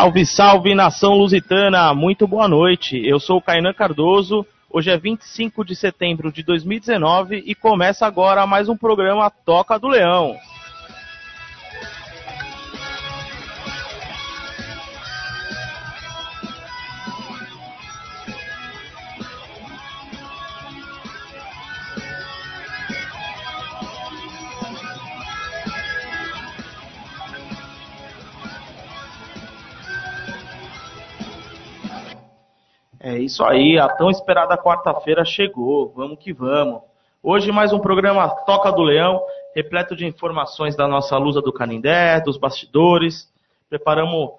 Salve, salve nação lusitana! Muito boa noite. Eu sou o Kainan Cardoso. Hoje é 25 de setembro de 2019 e começa agora mais um programa Toca do Leão. É isso aí, a tão esperada quarta-feira chegou. Vamos que vamos. Hoje mais um programa Toca do Leão, repleto de informações da nossa lusa do Canindé, dos bastidores. Preparamos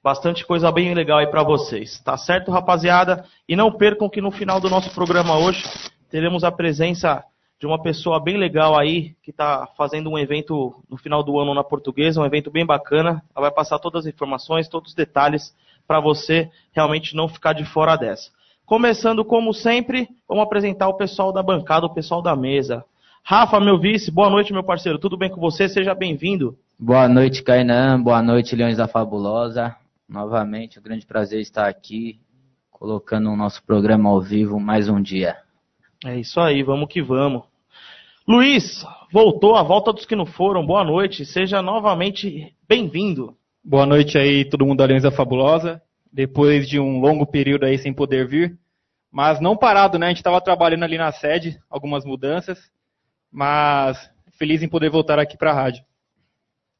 bastante coisa bem legal aí para vocês. Tá certo, rapaziada? E não percam que no final do nosso programa hoje teremos a presença de uma pessoa bem legal aí que está fazendo um evento no final do ano na Portuguesa, um evento bem bacana. Ela vai passar todas as informações, todos os detalhes para você realmente não ficar de fora dessa. Começando, como sempre, vamos apresentar o pessoal da bancada, o pessoal da mesa. Rafa, meu vice, boa noite, meu parceiro. Tudo bem com você? Seja bem-vindo. Boa noite, Kainan. Boa noite, Leões da Fabulosa. Novamente, é um grande prazer estar aqui, colocando o nosso programa ao vivo mais um dia. É isso aí, vamos que vamos. Luiz, voltou a volta dos que não foram. Boa noite, seja novamente bem-vindo. Boa noite aí, todo mundo da Aliança Fabulosa. Depois de um longo período aí sem poder vir, mas não parado, né? A gente estava trabalhando ali na sede, algumas mudanças, mas feliz em poder voltar aqui para a rádio.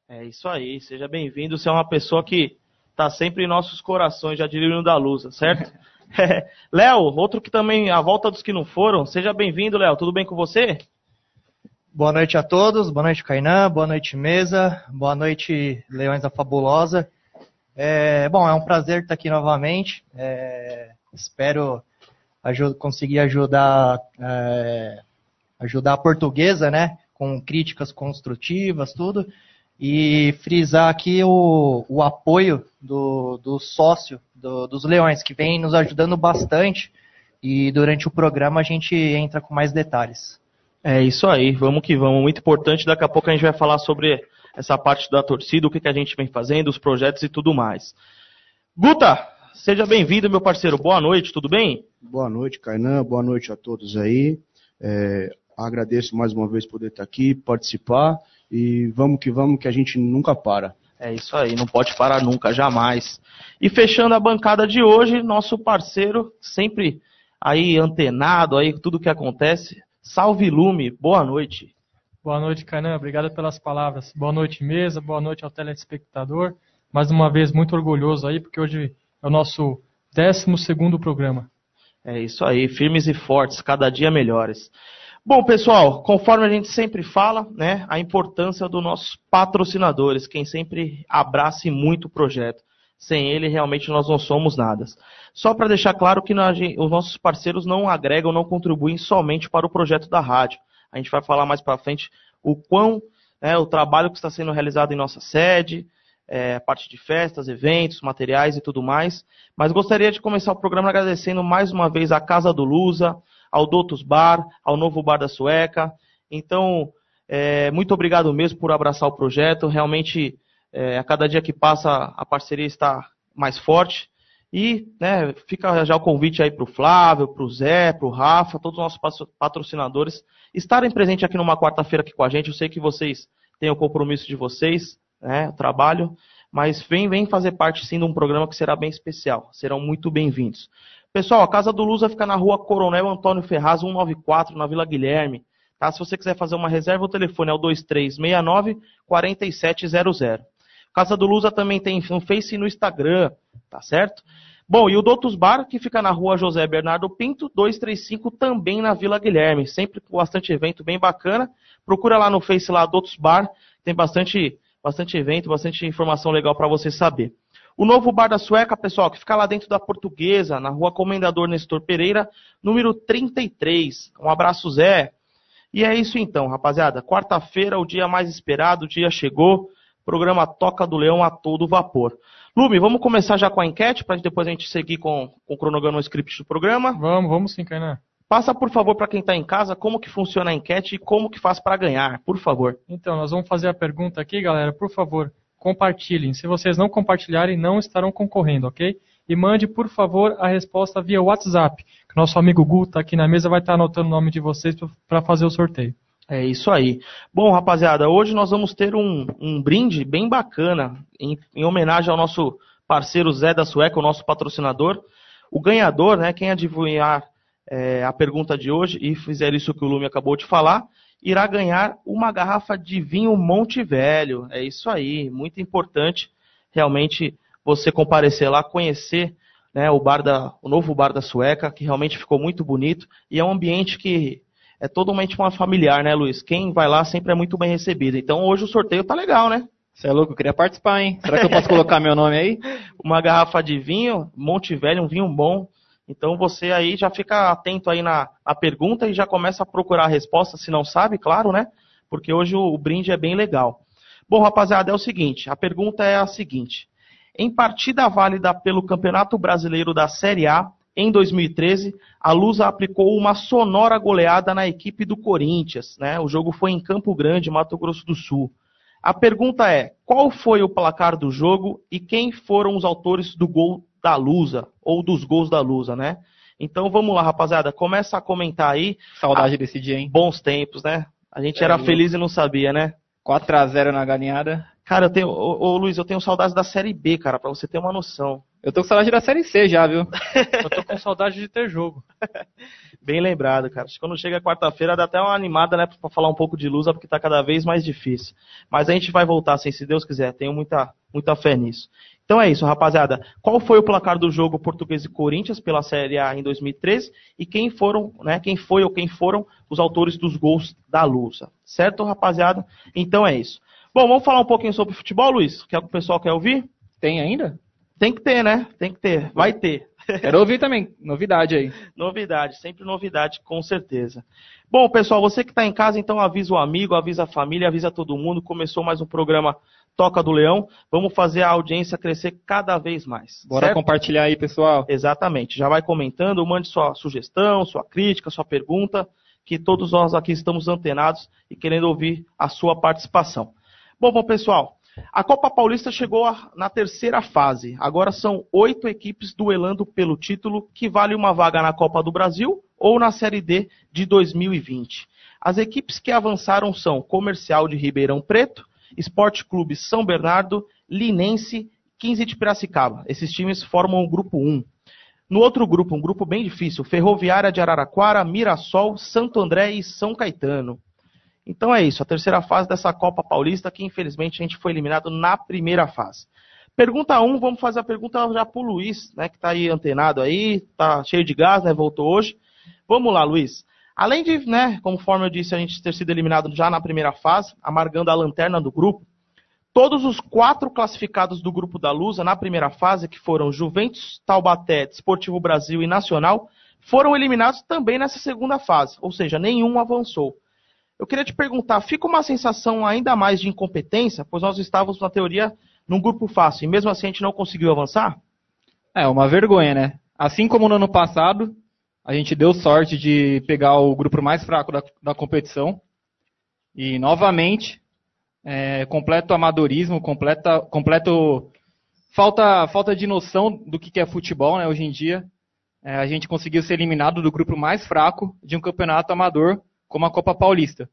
É isso aí, seja bem-vindo. Você é uma pessoa que está sempre em nossos corações, já diria da Lusa, certo? É. Léo, outro que também, a volta dos que não foram, seja bem-vindo, Léo. Tudo bem com você? Boa noite a todos, boa noite Kainan, boa noite mesa, boa noite Leões da Fabulosa. É, bom, é um prazer estar aqui novamente. É, espero conseguir ajudar, é, ajudar a portuguesa, né? Com críticas construtivas, tudo. E frisar aqui o, o apoio do, do sócio do, dos Leões, que vem nos ajudando bastante. E durante o programa a gente entra com mais detalhes. É isso aí, vamos que vamos. Muito importante. Daqui a pouco a gente vai falar sobre essa parte da torcida, o que, que a gente vem fazendo, os projetos e tudo mais. Guta, seja bem-vindo, meu parceiro. Boa noite, tudo bem? Boa noite, Kainan. Boa noite a todos aí. É, agradeço mais uma vez poder estar aqui, participar e vamos que vamos, que a gente nunca para. É isso aí, não pode parar nunca, jamais. E fechando a bancada de hoje, nosso parceiro, sempre aí antenado aí tudo que acontece, Salve Lume, boa noite. Boa noite, Canan, obrigado pelas palavras. Boa noite, mesa, boa noite ao telespectador. Mais uma vez, muito orgulhoso aí, porque hoje é o nosso 12 programa. É isso aí, firmes e fortes, cada dia melhores. Bom, pessoal, conforme a gente sempre fala, né, a importância dos nossos patrocinadores, quem sempre abraça muito o projeto. Sem ele, realmente nós não somos nada. Só para deixar claro que nós, os nossos parceiros não agregam, não contribuem somente para o projeto da rádio. A gente vai falar mais para frente o quão né, o trabalho que está sendo realizado em nossa sede, é, a parte de festas, eventos, materiais e tudo mais. Mas gostaria de começar o programa agradecendo mais uma vez à Casa do Lusa, ao Dotus Bar, ao Novo Bar da Sueca. Então, é, muito obrigado mesmo por abraçar o projeto. Realmente é, a cada dia que passa, a parceria está mais forte. E né, fica já o convite aí para o Flávio, para o Zé, para o Rafa, todos os nossos patrocinadores estarem presentes aqui numa quarta-feira aqui com a gente. Eu sei que vocês têm o compromisso de vocês, né, o trabalho, mas vem, vem fazer parte sim de um programa que será bem especial. Serão muito bem-vindos. Pessoal, a Casa do Lusa fica na rua Coronel Antônio Ferraz, 194, na Vila Guilherme. Tá? Se você quiser fazer uma reserva, o telefone é o 2369 4700. Casa do Lusa também tem no Face e no Instagram, tá certo? Bom, e o Doutos Bar, que fica na rua José Bernardo Pinto, 235, também na Vila Guilherme. Sempre com bastante evento bem bacana. Procura lá no Face lá, Doutos Bar, tem bastante, bastante evento, bastante informação legal para você saber. O novo Bar da Sueca, pessoal, que fica lá dentro da Portuguesa, na rua Comendador Nestor Pereira, número 33. Um abraço, Zé. E é isso então, rapaziada. Quarta-feira, o dia mais esperado, o dia chegou. Programa Toca do Leão a todo vapor. Lume, vamos começar já com a enquete, para depois a gente seguir com, com o cronograma script do programa? Vamos, vamos sim, Kainan. Passa, por favor, para quem está em casa, como que funciona a enquete e como que faz para ganhar, por favor. Então, nós vamos fazer a pergunta aqui, galera. Por favor, compartilhem. Se vocês não compartilharem, não estarão concorrendo, ok? E mande, por favor, a resposta via WhatsApp. Que nosso amigo Gu está aqui na mesa, vai estar anotando o nome de vocês para fazer o sorteio. É isso aí. Bom, rapaziada, hoje nós vamos ter um, um brinde bem bacana em, em, homenagem ao nosso parceiro Zé da Sueca, o nosso patrocinador. O ganhador, né, quem adivinhar é, a pergunta de hoje e fizer isso que o Lume acabou de falar, irá ganhar uma garrafa de vinho Monte Velho. É isso aí, muito importante realmente você comparecer lá, conhecer né, o bar da, o novo bar da Sueca, que realmente ficou muito bonito e é um ambiente que é totalmente uma familiar, né, Luiz? Quem vai lá sempre é muito bem recebido. Então hoje o sorteio tá legal, né? Você é louco, eu queria participar, hein? Será que eu posso colocar meu nome aí? Uma garrafa de vinho, Monte Velho, um vinho bom. Então você aí já fica atento aí na, na pergunta e já começa a procurar a resposta, se não sabe, claro, né? Porque hoje o, o brinde é bem legal. Bom, rapaziada, é o seguinte, a pergunta é a seguinte. Em partida válida pelo Campeonato Brasileiro da Série A, em 2013, a Lusa aplicou uma sonora goleada na equipe do Corinthians. Né? O jogo foi em Campo Grande, Mato Grosso do Sul. A pergunta é: qual foi o placar do jogo e quem foram os autores do gol da Lusa, ou dos gols da Lusa, né? Então vamos lá, rapaziada, começa a comentar aí. Saudade ah, desse dia, hein? Bons tempos, né? A gente é, era feliz e não sabia, né? 4x0 na galinhada. Cara, eu tenho, ô, ô, Luiz, eu tenho saudades da Série B, cara, pra você ter uma noção. Eu tô com saudade da Série C já, viu? eu tô com saudade de ter jogo. Bem lembrado, cara. Acho que quando chega quarta-feira dá até uma animada, né, pra falar um pouco de Lusa, porque tá cada vez mais difícil. Mas a gente vai voltar, assim, se Deus quiser. Tenho muita, muita fé nisso. Então é isso, rapaziada. Qual foi o placar do jogo Português e Corinthians pela Série A em 2013 e quem foram, né, quem foi ou quem foram os autores dos gols da Lusa? Certo, rapaziada? Então é isso. Bom, vamos falar um pouquinho sobre futebol, Luiz? Que é o que o pessoal quer ouvir? Tem ainda? Tem que ter, né? Tem que ter. Vai ter. Quero ouvir também. Novidade aí. Novidade, sempre novidade, com certeza. Bom, pessoal, você que está em casa, então avisa o amigo, avisa a família, avisa todo mundo. Começou mais um programa Toca do Leão. Vamos fazer a audiência crescer cada vez mais. Bora certo? compartilhar aí, pessoal. Exatamente. Já vai comentando, mande sua sugestão, sua crítica, sua pergunta, que todos nós aqui estamos antenados e querendo ouvir a sua participação. Bom, bom, pessoal. A Copa Paulista chegou na terceira fase. Agora são oito equipes duelando pelo título, que vale uma vaga na Copa do Brasil ou na Série D de 2020. As equipes que avançaram são Comercial de Ribeirão Preto, Esporte Clube São Bernardo, Linense, 15 de Piracicaba. Esses times formam o grupo 1. No outro grupo, um grupo bem difícil, Ferroviária de Araraquara, Mirassol, Santo André e São Caetano. Então é isso, a terceira fase dessa Copa Paulista, que infelizmente a gente foi eliminado na primeira fase. Pergunta 1, um, vamos fazer a pergunta já pro Luiz, né, que está aí antenado aí, tá cheio de gás, né, voltou hoje. Vamos lá, Luiz. Além de, né, conforme eu disse, a gente ter sido eliminado já na primeira fase, amargando a lanterna do grupo, todos os quatro classificados do grupo da Lusa na primeira fase, que foram Juventus, Taubaté, Desportivo Brasil e Nacional, foram eliminados também nessa segunda fase, ou seja, nenhum avançou. Eu queria te perguntar, fica uma sensação ainda mais de incompetência, pois nós estávamos na teoria num grupo fácil e mesmo assim a gente não conseguiu avançar? É, uma vergonha, né? Assim como no ano passado, a gente deu sorte de pegar o grupo mais fraco da, da competição. E, novamente, é, completo amadorismo, completa, completo falta, falta de noção do que é futebol né, hoje em dia. É, a gente conseguiu ser eliminado do grupo mais fraco de um campeonato amador, como a Copa Paulista.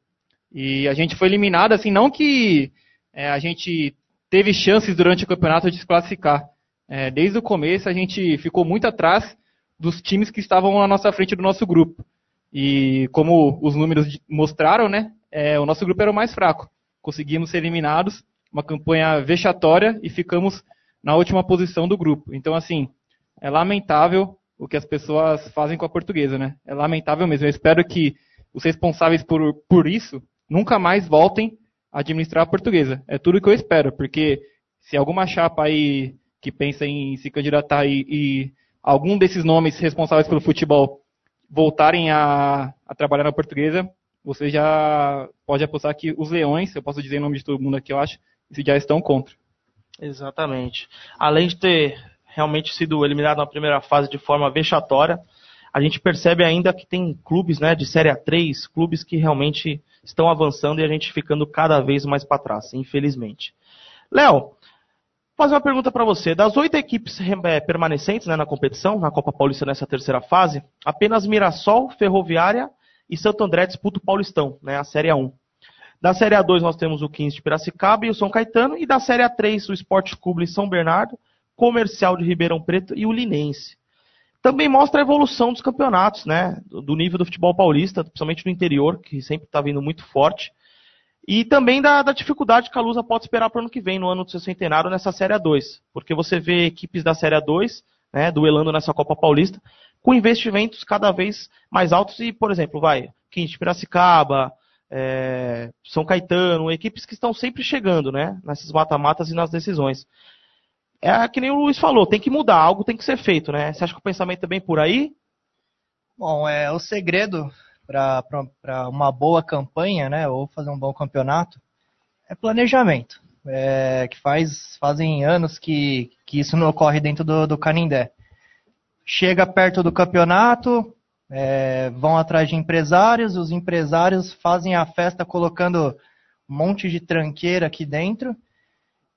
E a gente foi eliminado, assim, não que é, a gente teve chances durante o campeonato de se classificar. É, desde o começo a gente ficou muito atrás dos times que estavam na nossa frente do nosso grupo. E como os números mostraram, né, é, o nosso grupo era o mais fraco. Conseguimos ser eliminados, uma campanha vexatória e ficamos na última posição do grupo. Então, assim, é lamentável o que as pessoas fazem com a portuguesa, né? É lamentável mesmo. Eu espero que os responsáveis por, por isso nunca mais voltem a administrar a portuguesa. É tudo que eu espero, porque se alguma chapa aí que pensa em se candidatar e, e algum desses nomes responsáveis pelo futebol voltarem a, a trabalhar na portuguesa, você já pode apostar que os leões, eu posso dizer em nome de todo mundo aqui, eu acho, já estão contra. Exatamente. Além de ter realmente sido eliminado na primeira fase de forma vexatória, a gente percebe ainda que tem clubes né, de Série A3, clubes que realmente estão avançando e a gente ficando cada vez mais para trás, infelizmente. Léo, fazer uma pergunta para você. Das oito equipes é, permanecentes né, na competição, na Copa Paulista nessa terceira fase, apenas Mirassol, Ferroviária e Santo André disputam o Paulistão, né, a Série A1. Da Série A2 nós temos o 15 de Piracicaba e o São Caetano, e da Série A3 o Esporte Clube São Bernardo, Comercial de Ribeirão Preto e o Linense. Também mostra a evolução dos campeonatos, né, do nível do futebol paulista, principalmente no interior, que sempre está vindo muito forte. E também da, da, dificuldade que a Lusa pode esperar para o ano que vem, no ano do seu centenário, nessa Série A2. Porque você vê equipes da Série A2, né, duelando nessa Copa Paulista, com investimentos cada vez mais altos e, por exemplo, vai, 15 de Piracicaba, é, São Caetano, equipes que estão sempre chegando, né? Nessas mata-matas e nas decisões. É que nem o Luiz falou, tem que mudar, algo tem que ser feito, né? Você acha que o pensamento é bem por aí? Bom, é o segredo para uma boa campanha, né? Ou fazer um bom campeonato é planejamento. É, que faz fazem anos que, que isso não ocorre dentro do, do Canindé. Chega perto do campeonato, é, vão atrás de empresários, os empresários fazem a festa colocando um monte de tranqueira aqui dentro.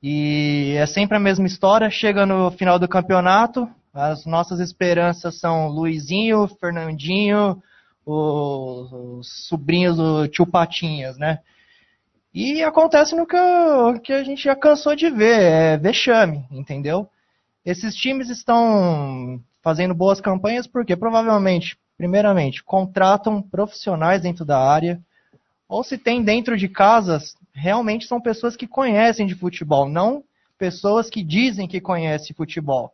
E é sempre a mesma história. Chega no final do campeonato, as nossas esperanças são Luizinho, Fernandinho, os, os sobrinhos do tio Patinhas, né? E acontece no que, que a gente já cansou de ver, é vexame, entendeu? Esses times estão fazendo boas campanhas porque provavelmente primeiramente, contratam profissionais dentro da área, ou se tem dentro de casas, realmente são pessoas que conhecem de futebol, não pessoas que dizem que conhecem futebol.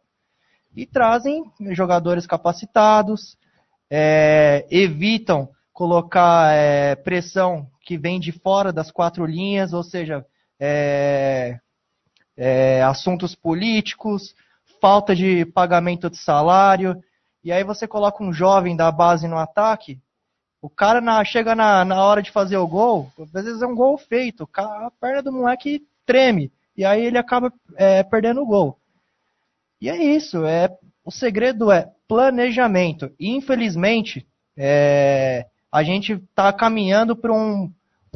E trazem jogadores capacitados, é, evitam colocar é, pressão que vem de fora das quatro linhas, ou seja, é, é assuntos políticos, falta de pagamento de salário. E aí você coloca um jovem da base no ataque, o cara na, chega na, na hora de fazer o gol, às vezes é um gol feito, a perna do moleque treme, e aí ele acaba é, perdendo o gol. E é isso, é, o segredo é planejamento. Infelizmente, é, a gente está caminhando para um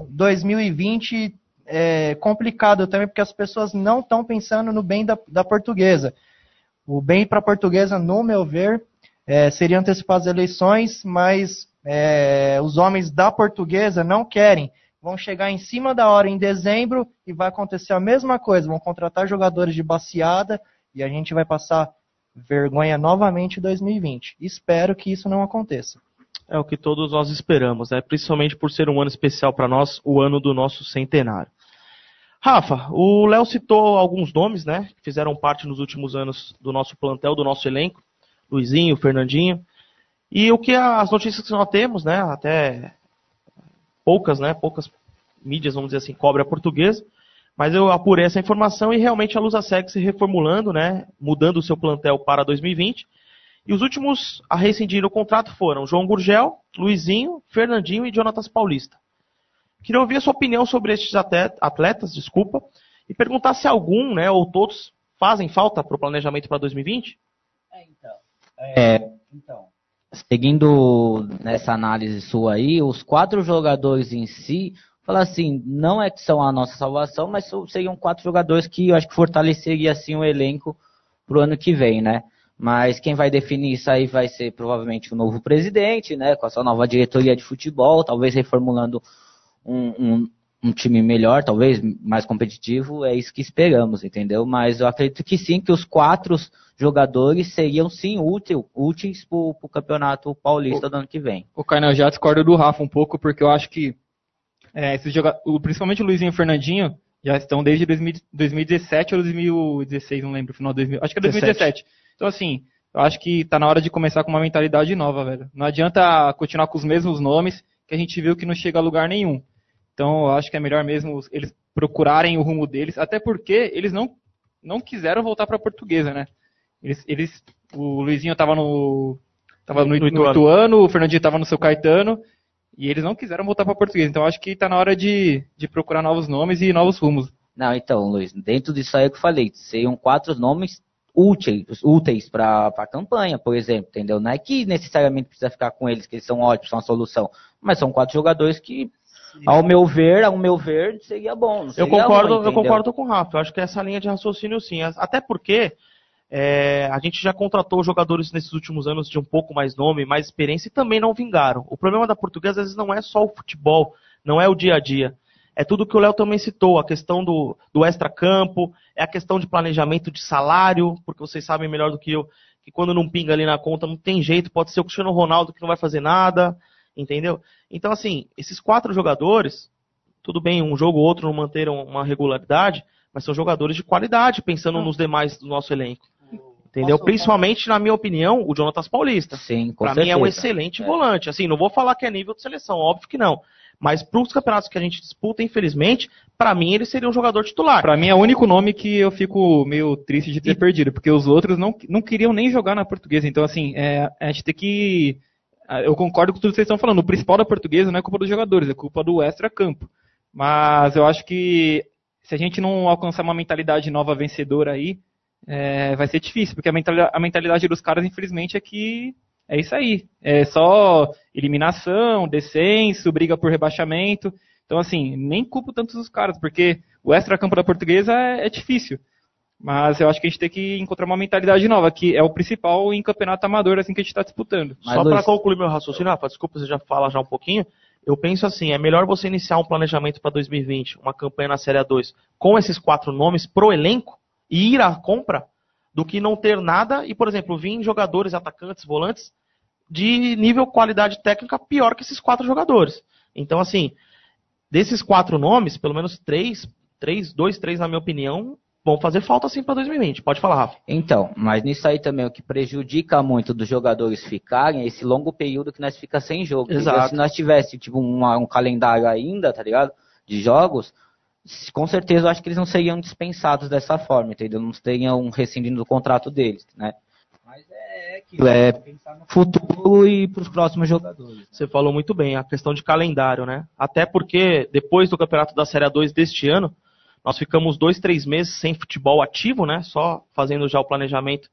2020 é, complicado também, porque as pessoas não estão pensando no bem da, da portuguesa. O bem para a portuguesa, no meu ver, é, seriam antecipadas eleições, mas é, os homens da portuguesa não querem. Vão chegar em cima da hora em dezembro e vai acontecer a mesma coisa. Vão contratar jogadores de baseada e a gente vai passar vergonha novamente em 2020. Espero que isso não aconteça. É o que todos nós esperamos, né? principalmente por ser um ano especial para nós, o ano do nosso centenário. Rafa, o Léo citou alguns nomes, né, que fizeram parte nos últimos anos do nosso plantel, do nosso elenco. Luizinho, Fernandinho. E o que as notícias que nós temos, né, até poucas, né, poucas mídias, vamos dizer assim, cobre a portuguesa, mas eu apurei essa informação e realmente a Lusa segue se reformulando, né, mudando o seu plantel para 2020. E os últimos a rescindir o contrato foram João Gurgel, Luizinho, Fernandinho e Jonatas Paulista. Queria ouvir a sua opinião sobre estes atletas, desculpa, e perguntar se algum, né, ou todos fazem falta para o planejamento para 2020? É, então. É, então, seguindo nessa análise sua aí, os quatro jogadores em si, falar assim, não é que são a nossa salvação, mas seriam quatro jogadores que eu acho que fortaleceria assim o elenco pro ano que vem, né? Mas quem vai definir isso aí vai ser provavelmente o novo presidente, né? Com a sua nova diretoria de futebol, talvez reformulando um, um, um time melhor, talvez mais competitivo, é isso que esperamos, entendeu? Mas eu acredito que sim, que os quatro jogadores seriam sim útil, úteis para o campeonato paulista o, do ano que vem. O Kainan já discorda do Rafa um pouco, porque eu acho que é, esses jogadores, principalmente o Luizinho e o Fernandinho, já estão desde 2017 ou 2016, não lembro, final de 2000, acho que é 2017. 17. Então assim, eu acho que está na hora de começar com uma mentalidade nova, velho. Não adianta continuar com os mesmos nomes, que a gente viu que não chega a lugar nenhum. Então eu acho que é melhor mesmo eles procurarem o rumo deles, até porque eles não, não quiseram voltar para a portuguesa, né? Eles, eles, o Luizinho estava no, tava no, no, Ituano. Ituano, o Fernandinho estava no seu Caetano, e eles não quiseram voltar para português. Então acho que está na hora de, de procurar novos nomes e novos rumos. Não, então, Luiz, dentro disso aí que eu falei, seriam quatro nomes úteis, úteis para a campanha, por exemplo, entendeu? Não é que necessariamente precisa ficar com eles, que eles são ótimos, são a solução, mas são quatro jogadores que Ao meu ver, ao meu ver, seria bom. não Eu seria concordo, ruim, eu concordo com o Rafa. Eu acho que essa linha de raciocínio sim. Até porque é, a gente já contratou jogadores nesses últimos anos de um pouco mais nome, mais experiência e também não vingaram. O problema da portuguesa às vezes não é só o futebol, não é o dia a dia. É tudo que o Léo também citou, a questão do, do extra-campo, é a questão de planejamento de salário, porque vocês sabem melhor do que eu, que quando não pinga ali na conta não tem jeito, pode ser o Cristiano Ronaldo que não vai fazer nada, entendeu? Então, assim, esses quatro jogadores, tudo bem, um jogo ou outro não manteram uma regularidade, mas são jogadores de qualidade, pensando nos demais do nosso elenco. Entendeu? Posso- Principalmente, na minha opinião, o Jonatas Paulista. Sim, com Pra mim é um certeza. excelente volante. Assim, não vou falar que é nível de seleção, óbvio que não. Mas para os campeonatos que a gente disputa, infelizmente, pra mim ele seria um jogador titular. Pra mim é o único nome que eu fico meio triste de ter perdido, porque os outros não, não queriam nem jogar na portuguesa. Então, assim, é, a gente tem que. Ah, Eu concordo com tudo que vocês estão falando. O principal da portuguesa não é culpa dos jogadores, é culpa do extra-campo. Mas eu acho que se a gente não alcançar uma mentalidade nova vencedora aí, é, vai ser difícil, porque a mentalidade, dos caras, infelizmente, é que é isso aí. É só eliminação, descenso, briga por rebaixamento. Então, assim, nem culpo tanto os caras, porque o extra-campo da portuguesa é, é difícil. Mas eu acho que a gente tem que encontrar uma mentalidade nova, que é o principal em campeonato amador, assim, que a gente está disputando. Mas, Só para concluir meu raciocínio, Rafa, desculpa, você já fala já um pouquinho. Eu penso assim, é melhor você iniciar um planejamento para 2020, uma campanha na Série A2, com esses quatro nomes pro elenco e ir à compra, do que não ter nada e, por exemplo, vir jogadores, atacantes, volantes de nível qualidade técnica pior que esses quatro jogadores. Então, assim, desses quatro nomes, pelo menos três, três, dois, três, na minha opinião, vão fazer falta sim para 2020. Pode falar, Rafa. Então, mas nisso aí também o que prejudica muito dos jogadores ficarem é esse longo período que nós fica sem jogo. Exato. Se nós tivesse tipo uma- um calendário ainda, tá ligado? De jogos, com certeza eu acho que eles não seriam dispensados dessa forma, entendeu? Não teriam rescindindo do contrato deles, né? Mas é aquilo, é pensar no futuro e pros próximos jogadores. Você falou muito bem, a questão de calendário, né? Até porque depois do campeonato da Série A2 deste ano, nós ficamos dois, três meses sem futebol ativo, né? Só fazendo já o planejamento,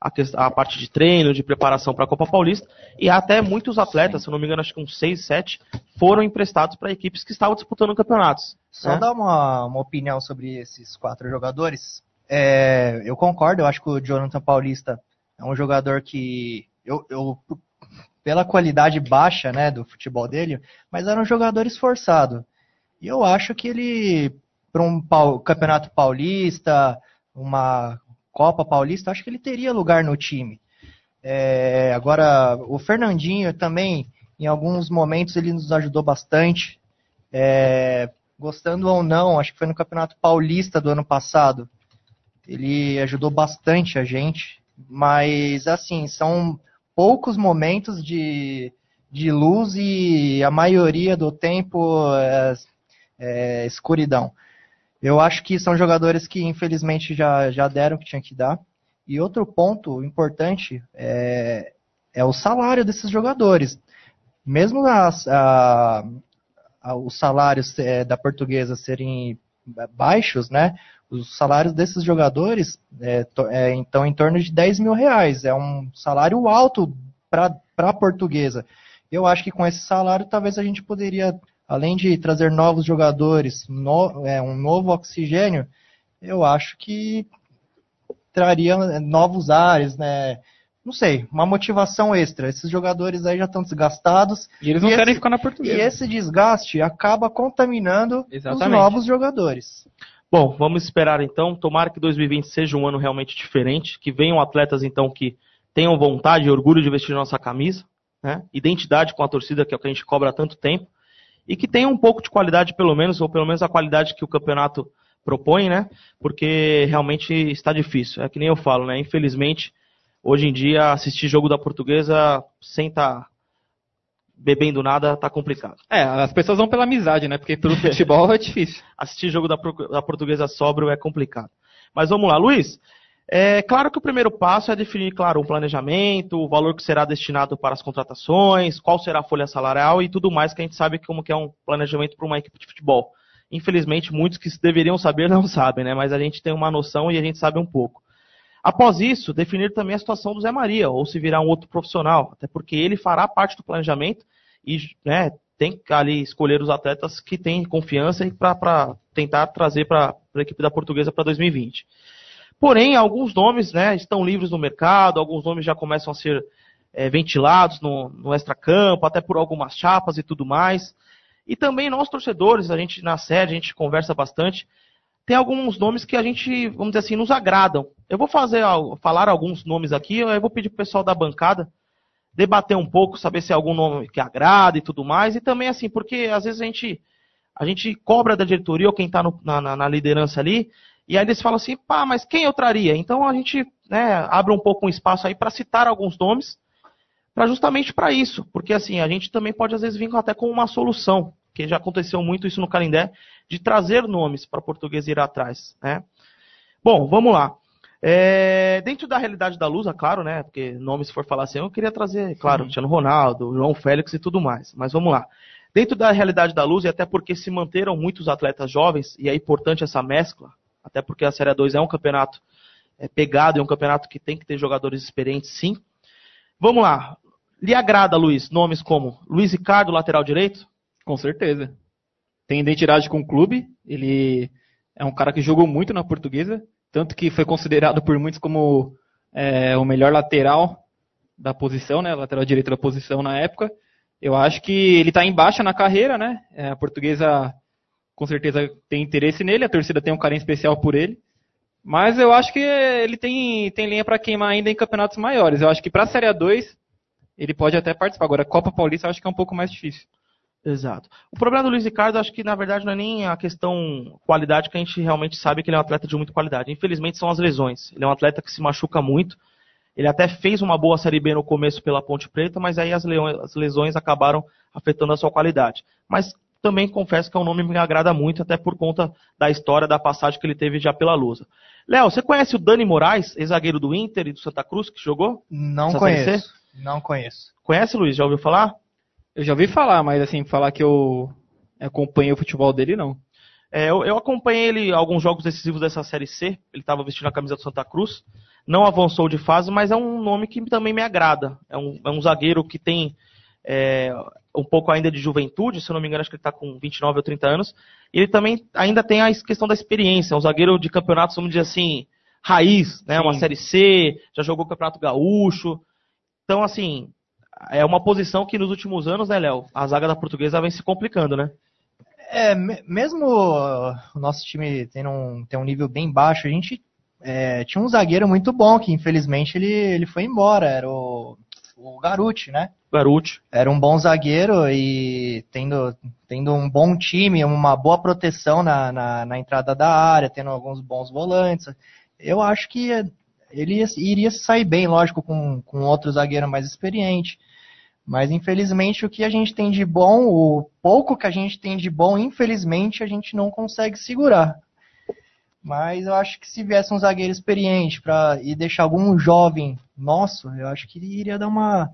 a, a parte de treino, de preparação para a Copa Paulista. E até muitos atletas, se não me engano, acho que uns seis, sete, foram emprestados para equipes que estavam disputando campeonatos. Só né? dar uma, uma opinião sobre esses quatro jogadores. É, eu concordo, eu acho que o Jonathan Paulista é um jogador que eu, eu- pela qualidade baixa, né, do futebol dele, mas era um jogador esforçado. E eu acho que ele para um campeonato paulista, uma Copa Paulista, acho que ele teria lugar no time. É, agora o Fernandinho também, em alguns momentos ele nos ajudou bastante. É, gostando ou não, acho que foi no Campeonato Paulista do ano passado. Ele ajudou bastante a gente, mas assim, são poucos momentos de, de luz e a maioria do tempo é, é escuridão. Eu acho que são jogadores que infelizmente já, já deram o que tinha que dar. E outro ponto importante é, é o salário desses jogadores. Mesmo as, a, a- os salários eh, da portuguesa serem baixos, né? Os salários desses jogadores to- eh, estão em torno de 10 mil reais. É um salário alto para a portuguesa. Eu acho que com esse salário talvez a gente poderia, além de trazer novos jogadores, no- eh, um novo oxigênio, eu acho que traria novos ares, né? Não sei, uma motivação extra. Esses jogadores aí já estão desgastados E eles não E querem esse- ficar na e portuguesa. esse desgaste acaba contaminando os Exatamente. novos jogadores. Bom, vamos esperar então. Tomara que 2020 seja um ano realmente diferente, que venham atletas então que tenham vontade e orgulho de vestir nossa camisa, né? Identidade com a torcida, que é o que a gente cobra há tanto tempo, e que tenham um pouco de qualidade pelo menos, ou pelo menos a qualidade que o campeonato propõe, né? Porque realmente está difícil. É que nem eu falo, né? Infelizmente, hoje em dia assistir jogo da Portuguesa sem estar bebendo nada tá complicado. É, as pessoas vão pela amizade, né? Porque pelo futebol é difícil. assistir jogo da, da portuguesa sóbrio é complicado. Mas vamos lá, Luiz. É claro que o primeiro passo é definir, claro, um planejamento, o valor que será destinado para as contratações, qual será a folha salarial e tudo mais que a gente sabe como que é um planejamento para uma equipe de futebol. Infelizmente, muitos que deveriam saber não sabem, né? Mas a gente tem uma noção e a gente sabe um pouco. Após isso, definir também a situação do Zé Maria, ou se virar um outro profissional, até porque ele fará parte do planejamento e né, tem que ali escolher os atletas que têm confiança para tentar trazer para a equipe da portuguesa para 2020. Porém, alguns nomes né, estão livres no mercado, alguns nomes já começam a ser é, ventilados no, no extracampo, até por algumas chapas e tudo mais. E também nós, torcedores, a gente na sede, a gente conversa bastante, tem alguns nomes que a gente, vamos dizer assim, nos agradam. Eu vou fazer, falar alguns nomes aqui, eu vou pedir para o pessoal da bancada debater um pouco, saber se é algum nome que agrada e tudo mais, e também assim, porque às vezes a gente, a gente cobra da diretoria ou quem está na, na, na liderança ali, e aí eles falam assim, pá, mas quem eu traria? Então a gente né, abre um pouco um espaço aí para citar alguns nomes, para justamente para isso, porque assim a gente também pode às vezes vir até com uma solução, que já aconteceu muito isso no Calindé, de trazer nomes para português ir atrás, né? Bom, vamos lá. É, dentro da realidade da Lusa, claro, né? Porque nome se for falar assim, eu queria trazer, claro, Cristiano Ronaldo, João Félix e tudo mais. Mas vamos lá. Dentro da realidade da Luz, e até porque se manteram muitos atletas jovens, e é importante essa mescla, até porque a Série 2 é um campeonato é, pegado, é um campeonato que tem que ter jogadores experientes, sim. Vamos lá. Lhe agrada, Luiz, nomes como Luiz Ricardo, lateral direito? Com certeza. Tem identidade com o clube, ele é um cara que jogou muito na portuguesa, tanto que foi considerado por muitos como é, o melhor lateral da posição, né, lateral direito da posição na época. Eu acho que ele está em baixa na carreira, né? É, a portuguesa com certeza tem interesse nele, a torcida tem um carinho especial por ele. Mas eu acho que ele tem, tem linha para queimar ainda em campeonatos maiores. Eu acho que para a Série A2 ele pode até participar. Agora, Copa Paulista eu acho que é um pouco mais difícil. Exato. O problema do Luiz Ricardo, acho que na verdade não é nem a questão qualidade, que a gente realmente sabe que ele é um atleta de muita qualidade. Infelizmente são as lesões. Ele é um atleta que se machuca muito. Ele até fez uma boa Série B no começo pela Ponte Preta, mas aí as, as lesões acabaram afetando a sua qualidade. Mas também confesso que é um nome que me agrada muito, até por conta da história, da passagem que ele teve já pela Lusa. Léo, você conhece o Dani Moraes, ex-zagueiro do Inter e do Santa Cruz, que jogou? Não conheço. Não conheço. Conhece, Luiz? Já ouviu falar? Eu já ouvi falar, mas assim, falar que eu acompanhei o futebol dele, não. É, eu, eu, acompanhei ele alguns jogos decisivos dessa Série C. Ele estava vestindo a camisa do Santa Cruz. Não avançou de fase, mas é um nome que também me agrada. É um, é um zagueiro que tem é, um pouco ainda de juventude, se eu não me engano, acho que ele está com 29 ou 30 anos. E ele também ainda tem a questão da experiência, um zagueiro de campeonatos, vamos dizer assim, raiz, né? Sim. Uma Série C, já jogou o Campeonato Gaúcho. Então, assim, é uma posição que nos últimos anos, né, Léo, a zaga da portuguesa vem se complicando, né? É, mesmo o nosso time tendo um, tem um nível bem baixo, a gente é, tinha um zagueiro muito bom, que infelizmente ele, ele foi embora, era o, o Garuti, né? Garuti. Era um bom zagueiro e tendo, tendo um bom time, uma boa proteção na, na, na entrada da área, tendo alguns bons volantes. Eu acho que ele iria sair bem, lógico, com, com outro zagueiro mais experiente. Mas infelizmente o que a gente tem de bom, o pouco que a gente tem de bom, infelizmente a gente não consegue segurar. Mas eu acho que se viesse um zagueiro experiente para e deixar algum jovem nosso, eu acho que iria dar uma,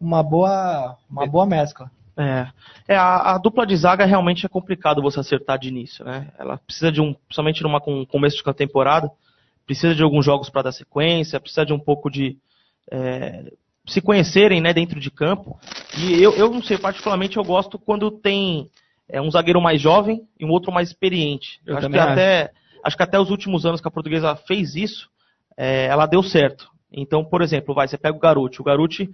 uma boa uma boa mescla. É, é a, a, dupla de zaga realmente é complicado você acertar de início, né? Ela precisa de um, somente numa com começo de temporada, precisa de alguns jogos para dar sequência, precisa de um pouco de é, se conhecerem, né, dentro de campo. E eu, eu não sei, particularmente eu gosto quando tem é, um zagueiro mais jovem e um outro mais experiente. Eu acho que acho. até acho que até os últimos anos que a portuguesa fez isso, é, ela deu certo. Então, por exemplo, vai, você pega o Garuti. O Garuti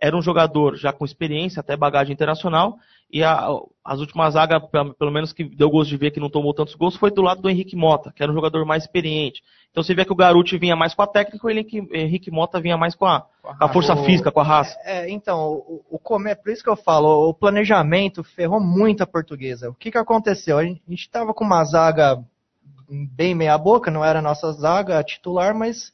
era um jogador já com experiência, até bagagem internacional, e a, as últimas zagas, pelo menos que deu gosto de ver que não tomou tantos gols, foi do lado do Henrique Mota, que era um jogador mais experiente. Então você vê que o Garuti vinha mais com a técnica, o Henrique, Henrique Mota vinha mais com a, com a força o, física, com a raça. É, então, o, o comer, por isso que eu falo, o planejamento ferrou muito a portuguesa. O que, que aconteceu? A gente estava com uma zaga bem meia boca, não era a nossa zaga titular, mas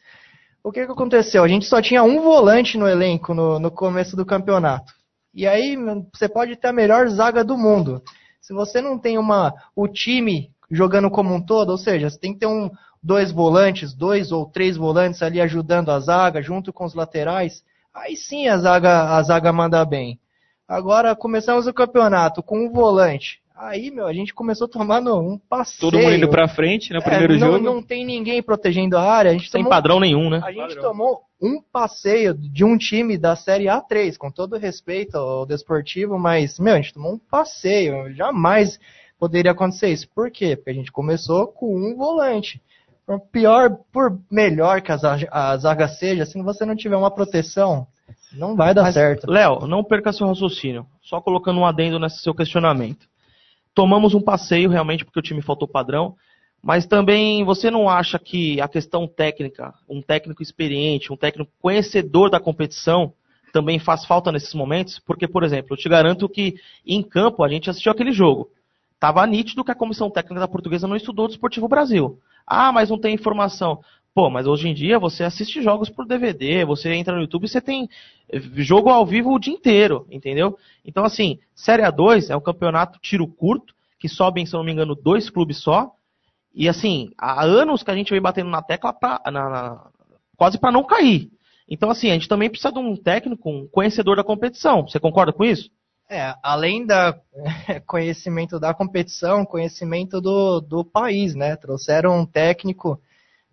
o que, que aconteceu? A gente só tinha um volante no elenco no, no começo do campeonato. E aí você pode ter a melhor zaga do mundo. Se você não tem uma o time jogando como um todo, ou seja, você tem que ter um, dois volantes, dois ou três volantes ali ajudando a zaga, junto com os laterais, aí sim a zaga, a zaga manda bem. Agora começamos o campeonato com um volante, Aí, meu, a gente começou tomando um passeio. Todo mundo indo pra frente no É, primeiro não, jogo. Não tem ninguém protegendo a área. A gente Sem tomou, padrão nenhum, né? a gente Padrão. tomou um passeio de um time da Série A3, com todo respeito ao desportivo, mas, meu, a gente tomou um passeio. Jamais poderia acontecer isso. Por quê? Porque a gente começou com um volante. Por pior, por melhor que a zaga, a zaga seja, se você não tiver uma proteção, não vai dar Mas, certo. Léo, não perca seu raciocínio. Só colocando um adendo nesse seu questionamento. Tomamos um passeio realmente porque o time faltou padrão, mas também você não acha que a questão técnica, um técnico experiente, um técnico conhecedor da competição, também faz falta nesses momentos? Porque, por exemplo, eu te garanto que em campo a gente assistiu aquele jogo. Tava nítido que a comissão técnica da portuguesa não estudou o Desportivo Brasil. Ah, mas não tem informação. Pô, mas hoje em dia você assiste jogos por DVD, você entra no YouTube e você tem jogo ao vivo o dia inteiro, entendeu? Então, assim, Série A2 é um campeonato tiro curto, que sobem, se não me engano, dois clubes só. E, assim, há anos que a gente vem batendo na tecla pra, na- na- quase para não cair. Então, assim, a gente também precisa de um técnico, um conhecedor da competição. Você concorda com isso? É, além da conhecimento da competição, conhecimento do, do país, né? Trouxeram um técnico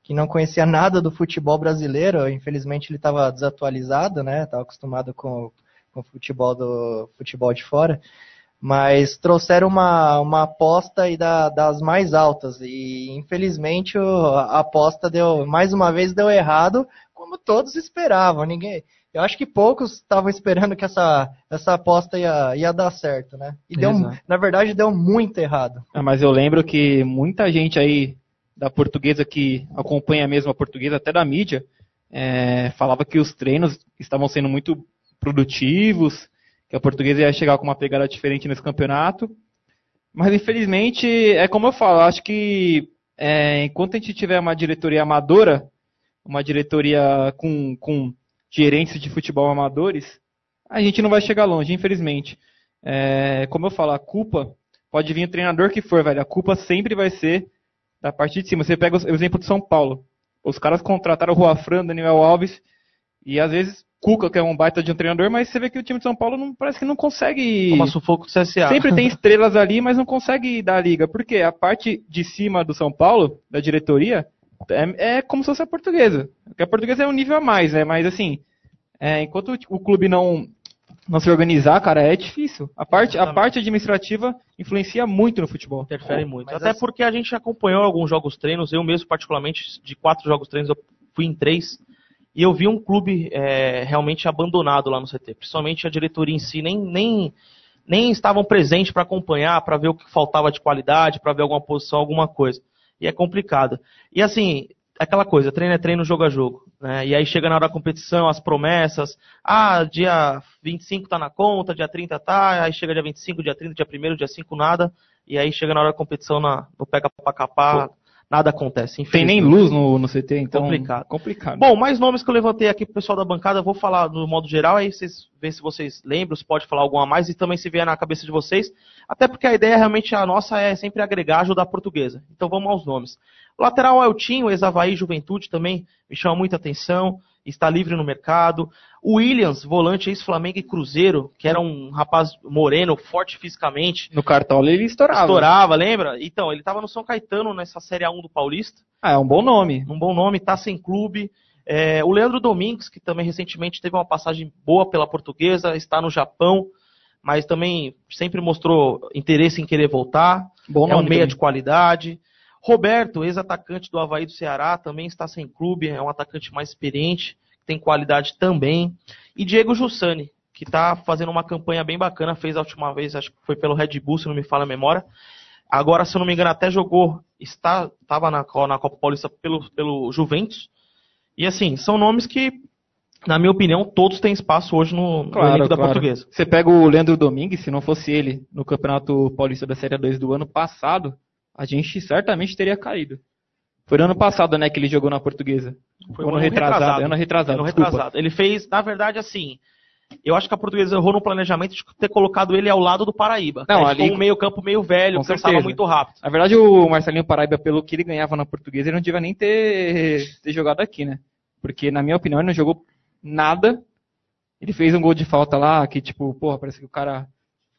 que não conhecia nada do futebol brasileiro, infelizmente ele estava desatualizado, né? Estava acostumado com, com o futebol do futebol de fora, mas trouxeram uma, uma aposta aí da, das mais altas e infelizmente a aposta deu mais uma vez deu errado, como todos esperavam. Ninguém, eu acho que poucos estavam esperando que essa, essa aposta ia, ia dar certo, né? E deu, Exato. na verdade, deu muito errado. Ah, mas eu lembro que muita gente aí da portuguesa que acompanha mesmo a portuguesa, até da mídia, é, falava que os treinos estavam sendo muito produtivos, que a portuguesa ia chegar com uma pegada diferente nesse campeonato. Mas infelizmente, é como eu falo, acho que é, enquanto a gente tiver uma diretoria amadora, uma diretoria com, com gerentes de futebol amadores, a gente não vai chegar longe, infelizmente. É, como eu falo, a culpa pode vir o treinador que for, velho. A culpa sempre vai ser da parte de cima. Você pega o exemplo de São Paulo. Os caras contrataram o Juafran, Daniel Alves, e às vezes Cuca, que é um baita de um treinador, mas você vê que o time de São Paulo não, parece que não consegue. Toma sufoco do CSA. Sempre tem estrelas ali, mas não consegue dar a liga. Por quê? A parte de cima do São Paulo, da diretoria, é, é como se fosse a portuguesa. Porque a portuguesa é um nível a mais, né? Mas assim, é, enquanto o clube não, não se organizar, cara, é difícil. A parte, a parte administrativa influencia muito no futebol. Interfere muito. Mas Até assim- porque a gente acompanhou alguns jogos treinos, eu mesmo particularmente, de quatro jogos treinos, eu fui em três, e eu vi um clube é, realmente abandonado lá no CT. Principalmente a diretoria em si, nem, nem, nem estavam presentes para acompanhar, para ver o que faltava de qualidade, para ver alguma posição, alguma coisa. E é complicado. E assim, aquela coisa, treino é treino, jogo a jogo. Né? E aí chega na hora da competição, as promessas. Ah, dia 25 tá na conta, dia 30 tá, aí chega dia 25, dia 30, dia 1 dia 5 nada. E aí chega na hora da competição, na, no pega pra capar, nada acontece. Tem nem luz no, no CT, então. Complicado. complicado. Bom, mais nomes que eu levantei aqui pro pessoal da bancada, eu vou falar no modo geral, aí vocês veem se vocês lembram, se pode falar alguma a mais e também se vier na cabeça de vocês. Até porque a ideia realmente a nossa é sempre agregar, ajudar a portuguesa. Então vamos aos nomes. O lateral Eltinho, ex-Havaí Juventude também me chama muita atenção, está livre no mercado. O Williams, volante ex-Flamengo e Cruzeiro, que era um rapaz moreno, forte fisicamente, no cartola ele estourava. estourava, lembra? Então, ele estava no São Caetano nessa Série A1 do Paulista Ah, é um bom nome. um bom nome, tá sem clube. É, o Leandro Domingues, que também recentemente teve uma passagem boa pela portuguesa, está no Japão, mas também sempre mostrou interesse em querer voltar. Bom é um meia também. de qualidade. Roberto, ex-atacante do Havaí do Ceará, também está sem clube, é um atacante mais experiente, tem qualidade também. E Diego Jussani, que está fazendo uma campanha bem bacana, fez a última vez, acho que foi pelo Red Bull, se não me falha a memória. Agora, se eu não me engano, até jogou, está, estava na, na Copa Paulista pelo, pelo Juventus. E assim, são nomes que, na minha opinião, todos têm espaço hoje no, Claro, da claro. portuguesa. Você pega o Leandro Domingues, se não fosse ele no Campeonato Paulista da Série 2 do ano passado, a gente certamente teria caído. Foi no ano passado, né, que ele jogou na portuguesa. Foi um ano retrasado. retrasado. Ano retrasado, Ano desculpa. retrasado. Ele fez, na verdade, assim. Eu acho que a portuguesa errou no planejamento de ter colocado ele ao lado do Paraíba. Não, ali- um meio campo meio velho, Com cansava muito rápido. Na verdade, o Marcelinho Paraíba, pelo que ele ganhava na portuguesa, ele não devia nem ter, ter jogado aqui, né? Porque, na minha opinião, ele não jogou nada. Ele fez um gol de falta lá, que, tipo, porra, parece que o cara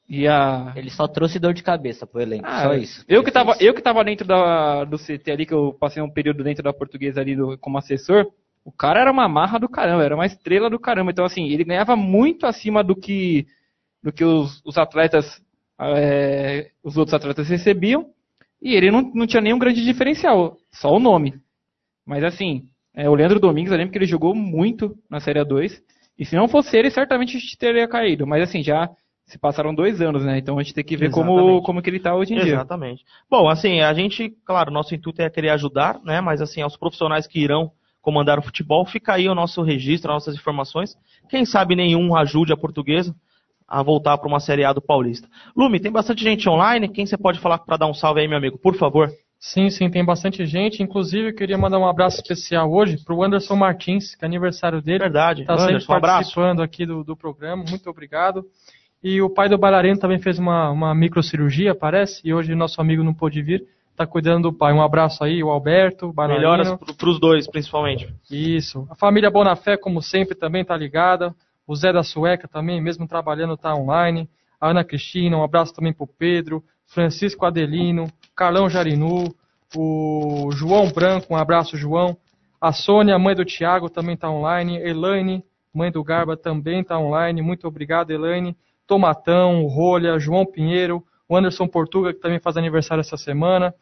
E a... Ele só trouxe dor de cabeça pro elenco, Ah, só isso. Eu que tava, fez. eu que tava dentro da, do CT ali, que eu passei um período dentro da portuguesa ali do- como assessor, o cara era uma marra do caramba, era uma estrela do caramba. Então, assim, ele ganhava muito acima do que, do que os, os atletas, é, os outros atletas recebiam, e ele não, não tinha nenhum grande diferencial, só o nome. Mas, assim, é, o Leandro Domingues, eu lembro que ele jogou muito na Série A2, e se não fosse ele, certamente a gente teria caído. Mas, assim, já se passaram dois anos, né? Então a gente tem que ver como, Exatamente. como que ele tá hoje em dia. Exatamente. Bom, assim, a gente, claro, nosso intuito é querer ajudar, né? Mas assim, aos profissionais que irão comandar o futebol, fica aí o nosso registro, as nossas informações. Quem sabe nenhum ajude a portuguesa a voltar para uma Série A do Paulista. Lume, tem bastante gente online. Quem você pode falar para dar um salve aí, meu amigo? Por favor. Sim, sim, tem bastante gente. Inclusive, eu queria mandar um abraço especial hoje pro Anderson Martins, que é aniversário dele. Verdade. Está sempre Anderson, um abraço. participando aqui do, do programa. Muito obrigado. E o pai do bailarino também fez uma, uma microcirurgia, parece, e hoje nosso amigo não pôde vir. Está cuidando do pai. Um abraço aí, o Alberto, bailarino. Melhoras para os dois, principalmente. Isso. A família Bonafé, como sempre, também está ligada. O Zé da Sueca também, mesmo trabalhando, está online. A Ana Cristina, um abraço também para o Pedro. Francisco Adelino, Carlão Jarinu, o João Branco, um abraço, João. A Sônia, mãe do Tiago, também está online. Elaine, mãe do Garba, também está online. Muito obrigado, Elaine. Tomatão, o Rolha, João Pinheiro, o Anderson Portuga, que também faz aniversário essa semana.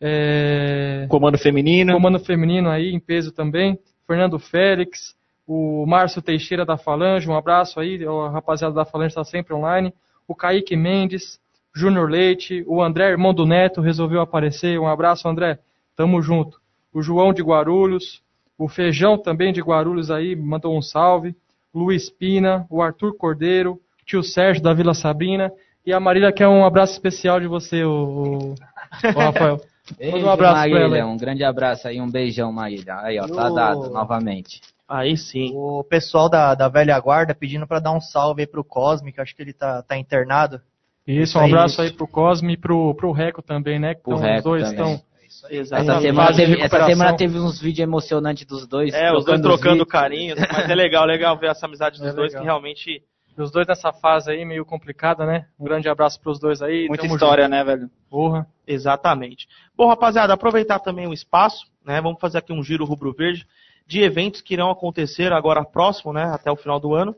É... Comando feminino. Comando feminino aí, em peso também. Fernando Félix, o Márcio Teixeira da Falange, um abraço aí, a rapaziada da Falange está sempre online. O Kaique Mendes, Júnior Leite, o André, irmão do Neto, resolveu aparecer. Um abraço, André. Tamo junto. O João de Guarulhos, o Feijão também de Guarulhos aí, mandou um salve. Luiz Pina, o Arthur Cordeiro, o tio Sérgio da Vila Sabrina. E a Marília quer um abraço especial de você, o, o Rafael. Beijo, um abraço pra Marília, ela aí. um grande abraço aí, um beijão, Marília. Aí, ó, tá dado novamente. Aí sim. O pessoal da, da velha guarda pedindo pra dar um salve aí pro Cosme, que acho que ele tá, tá internado. Isso, um abraço aí pro Cosme e pro, pro Reco também, né? Que Pro tão- Reco os dois estão. Essa Exatamente. semana, teve, essa semana teve uns vídeos emocionantes dos dois. É, os dois os trocando vídeos. carinhos, mas é legal, legal ver essa amizade dos É dois legal. que realmente. Os dois nessa fase aí, meio complicada, né? Um grande abraço pros dois aí. Muita história, né, velho? junto. Porra. Exatamente. Bom, rapaziada, aproveitar também o espaço, né? Vamos fazer aqui um giro rubro-verde de eventos que irão acontecer agora próximo, né? Até o final do ano.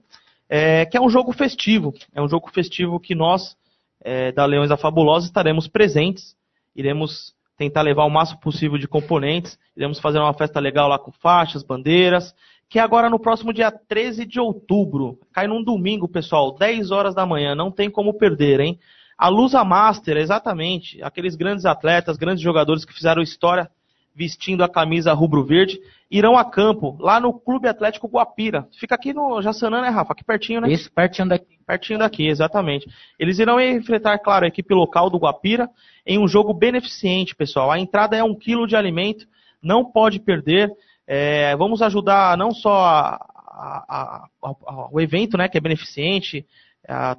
É, que é um jogo festivo. É um jogo festivo que nós, é, da Leões da Fabulosa, estaremos presentes. Iremos tentar levar o máximo possível de componentes. Iremos fazer uma festa legal lá com faixas, bandeiras. Que é agora no próximo dia 13 de outubro. Cai num domingo, pessoal, 10 horas da manhã. Não tem como perder, hein? A Lusa Master, exatamente. Aqueles grandes atletas, grandes jogadores que fizeram história vestindo a camisa rubro-verde, irão a campo, lá no Clube Atlético Guapira. Fica aqui no Jaçanã, né, Rafa? Aqui pertinho, né? Isso, pertinho daqui. Pertinho daqui, exatamente. Eles irão enfrentar, claro, a equipe local do Guapira em um jogo beneficente, pessoal. A entrada é um quilo de alimento, não pode perder. É, vamos ajudar não só a- a- a- o evento, né, que é beneficente,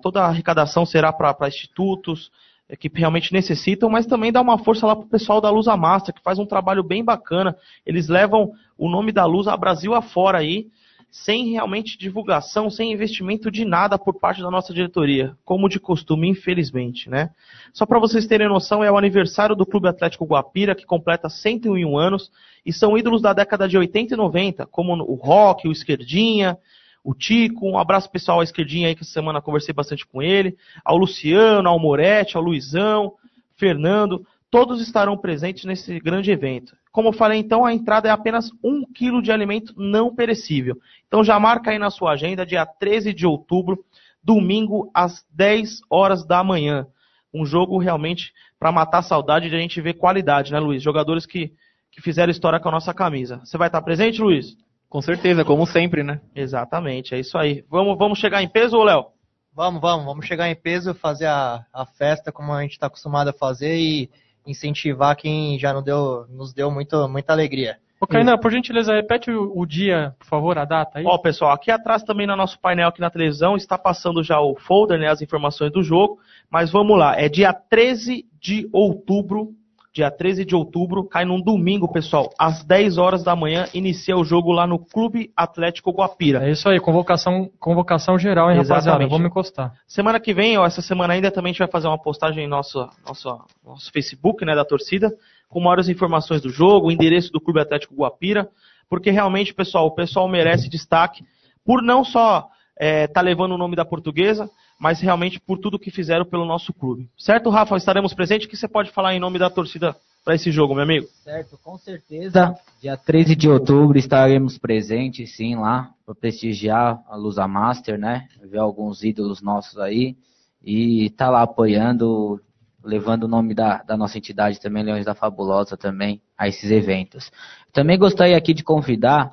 toda a arrecadação será para institutos é, que realmente necessitam, mas também dá uma força lá para o pessoal da Lusa Master, que faz um trabalho bem bacana. Eles levam o nome da Luz a Brasil afora aí, sem realmente divulgação, sem investimento de nada por parte da nossa diretoria, como de costume, infelizmente, né? Só para vocês terem noção, é o aniversário do Clube Atlético Guapira, que completa 101 anos, e são ídolos da década de 80 e 90, como o Rock, o Esquerdinha, o Tico, um abraço pessoal ao Esquerdinha aí, que essa semana conversei bastante com ele, ao Luciano, ao Moretti, ao Luizão, Fernando, todos estarão presentes nesse grande evento. Como eu falei, então, a entrada é apenas um quilo de alimento não perecível. Então já marca aí na sua agenda, dia 13 de outubro, domingo, às 10 horas da manhã. Um jogo realmente para matar a saudade de a gente ver qualidade, né, Luiz? Jogadores que, que fizeram história com a nossa camisa. Você vai estar presente, Luiz? Com certeza, como sempre, né? Exatamente, é isso aí. Vamos, vamos chegar em peso, Léo? Vamos, vamos, vamos chegar em peso, fazer a, a festa como a gente está acostumado a fazer e incentivar quem já nos deu, nos deu muito, muita alegria. Ô, Kainan, por gentileza, repete o, o dia, por favor, a data aí. Ó, pessoal, aqui atrás também no nosso painel aqui na televisão está passando já o folder, né, as informações do jogo, mas vamos lá, é dia 13 de outubro dia 13 de outubro, cai num domingo, pessoal, às 10 horas da manhã, inicia o jogo lá no Clube Atlético Guapira. É isso aí, convocação, convocação geral, hein, rapaziada? Exatamente. Vamos encostar. Semana que vem, ó, essa semana ainda também a gente vai fazer uma postagem em nosso, nosso, nosso Facebook, né, da torcida, com maiores informações do jogo, o endereço do Clube Atlético Guapira, porque realmente, pessoal, o pessoal merece destaque por não só estar tá levando o nome da portuguesa, mas realmente por tudo que fizeram pelo nosso clube. Certo, Rafa? Estaremos presentes. O que você pode falar em nome da torcida para esse jogo, meu amigo? Certo, com certeza. Dia 13 de outubro estaremos presentes, sim, lá, para prestigiar a Lusa Master, né? Ver alguns ídolos nossos aí. E tá lá apoiando, levando o nome da, da nossa entidade também, Leões da Fabulosa, também, a esses eventos. Também gostaria aqui de convidar,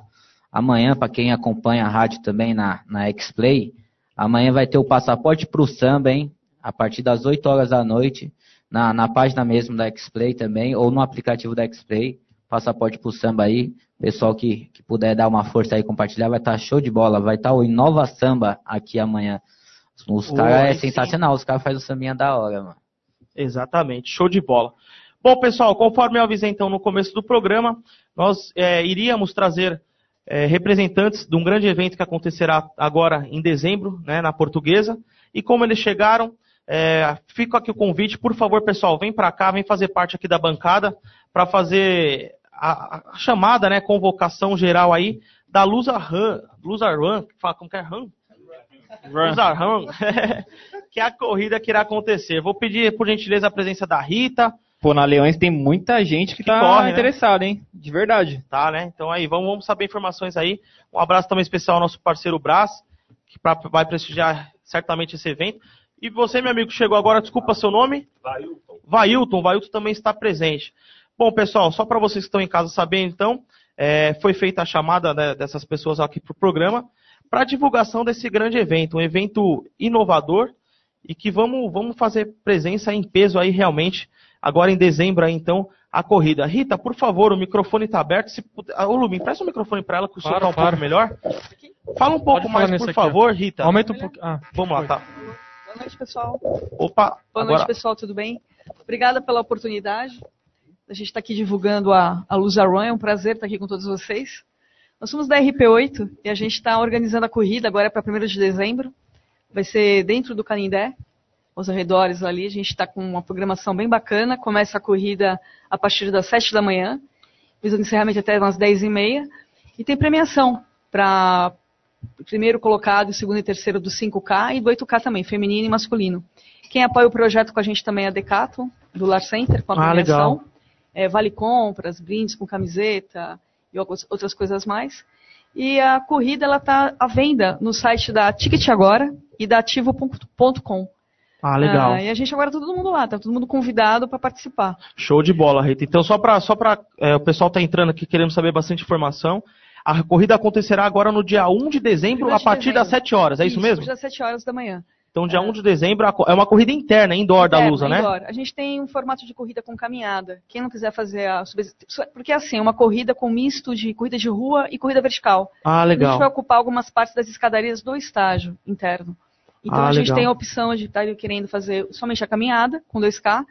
amanhã, para quem acompanha a rádio também na, na X-Play, Amanhã vai ter o passaporte para o samba, hein? A partir das 8 horas da noite, na, na página mesmo da Xplay também, ou no aplicativo da Xplay. Passaporte para o samba aí. Pessoal que, que puder dar uma força aí compartilhar, vai estar tá show de bola. Vai estar tá o Inova Samba aqui amanhã. Os caras é sensacional, os caras fazem o sambinha da hora, mano. Exatamente, show de bola. Bom, pessoal, conforme eu avisei então no começo do programa, nós é, iríamos trazer é, representantes de um grande evento que acontecerá agora em dezembro, né, na Portuguesa. E como eles chegaram, é, fica aqui o convite, por favor, pessoal, vem para cá, vem fazer parte aqui da bancada para fazer a, a, chamada, né, convocação geral aí da Lusa Run, Lusa Run, fala como que é Run? Lusa Run, que é a corrida que irá acontecer. Vou pedir, por gentileza, a presença da Rita, Pô, na Leões tem muita gente que, que tá corre, interessada, né? hein? De verdade. Tá, né? Então aí, vamos, vamos saber informações aí. Um abraço também especial ao nosso parceiro Brás, que pra, vai prestigiar certamente esse evento. E você, meu amigo, chegou agora, desculpa seu nome? Vailton. Vailton, Vailton também está presente. Bom, pessoal, só para vocês que estão em casa saberem, então, é, foi feita a chamada né, dessas pessoas aqui para o programa para divulgação desse grande evento, um evento inovador e que vamos, vamos fazer presença em peso aí realmente agora em dezembro aí, então, a corrida. Rita, por favor, o microfone está aberto. Se puder... Ô, Lumi, empresta o microfone para ela, que o claro, som está um claro. pouco melhor. Fala um pouco mais, por favor, aqui. Rita. Aumenta um pouco. Ah, Vamos lá, tá. Boa noite, pessoal. Opa, Boa agora... noite, pessoal, tudo bem? Obrigada pela oportunidade. A gente está aqui divulgando a, a Luz Run, é um prazer estar aqui com todos vocês. Nós somos da RP8 e a gente está organizando a corrida agora para 1 de dezembro. Vai ser dentro do Canindé, aos arredores ali. A gente está com uma programação bem bacana. Começa a corrida a partir das 7 da manhã, visando encerramento até umas 10 e meia. E tem premiação para primeiro colocado, segundo e terceiro do 5K e do 8K também, feminino e masculino. Quem apoia o projeto com a gente também é a Decato, do Lar Center, com a ah, premiação. É, vale compras, brindes com camiseta e outras coisas mais. E a corrida ela está à venda no site da Ticket Agora e da Ativo.com. Ah, legal. Ah, e a gente agora tá todo mundo lá, tá todo mundo convidado para participar. Show de bola, Rita. Então, só para só pra, é, o pessoal tá entrando aqui querendo saber bastante informação. A corrida acontecerá agora no dia 1 de dezembro, a partir dezembro. das 7 horas, é isso, isso mesmo? A partir das 7 horas da manhã. Então, dia é. 1 de dezembro, é uma corrida interna, indoor da Lusa, né? Indoor. A gente tem um formato de corrida com caminhada. Quem não quiser fazer a Porque assim, é uma corrida com misto de corrida de rua e corrida vertical. Ah, legal. A gente vai ocupar algumas partes das escadarias do estágio interno. Então ah, a gente legal. tem a opção de estar querendo fazer somente a caminhada com 2K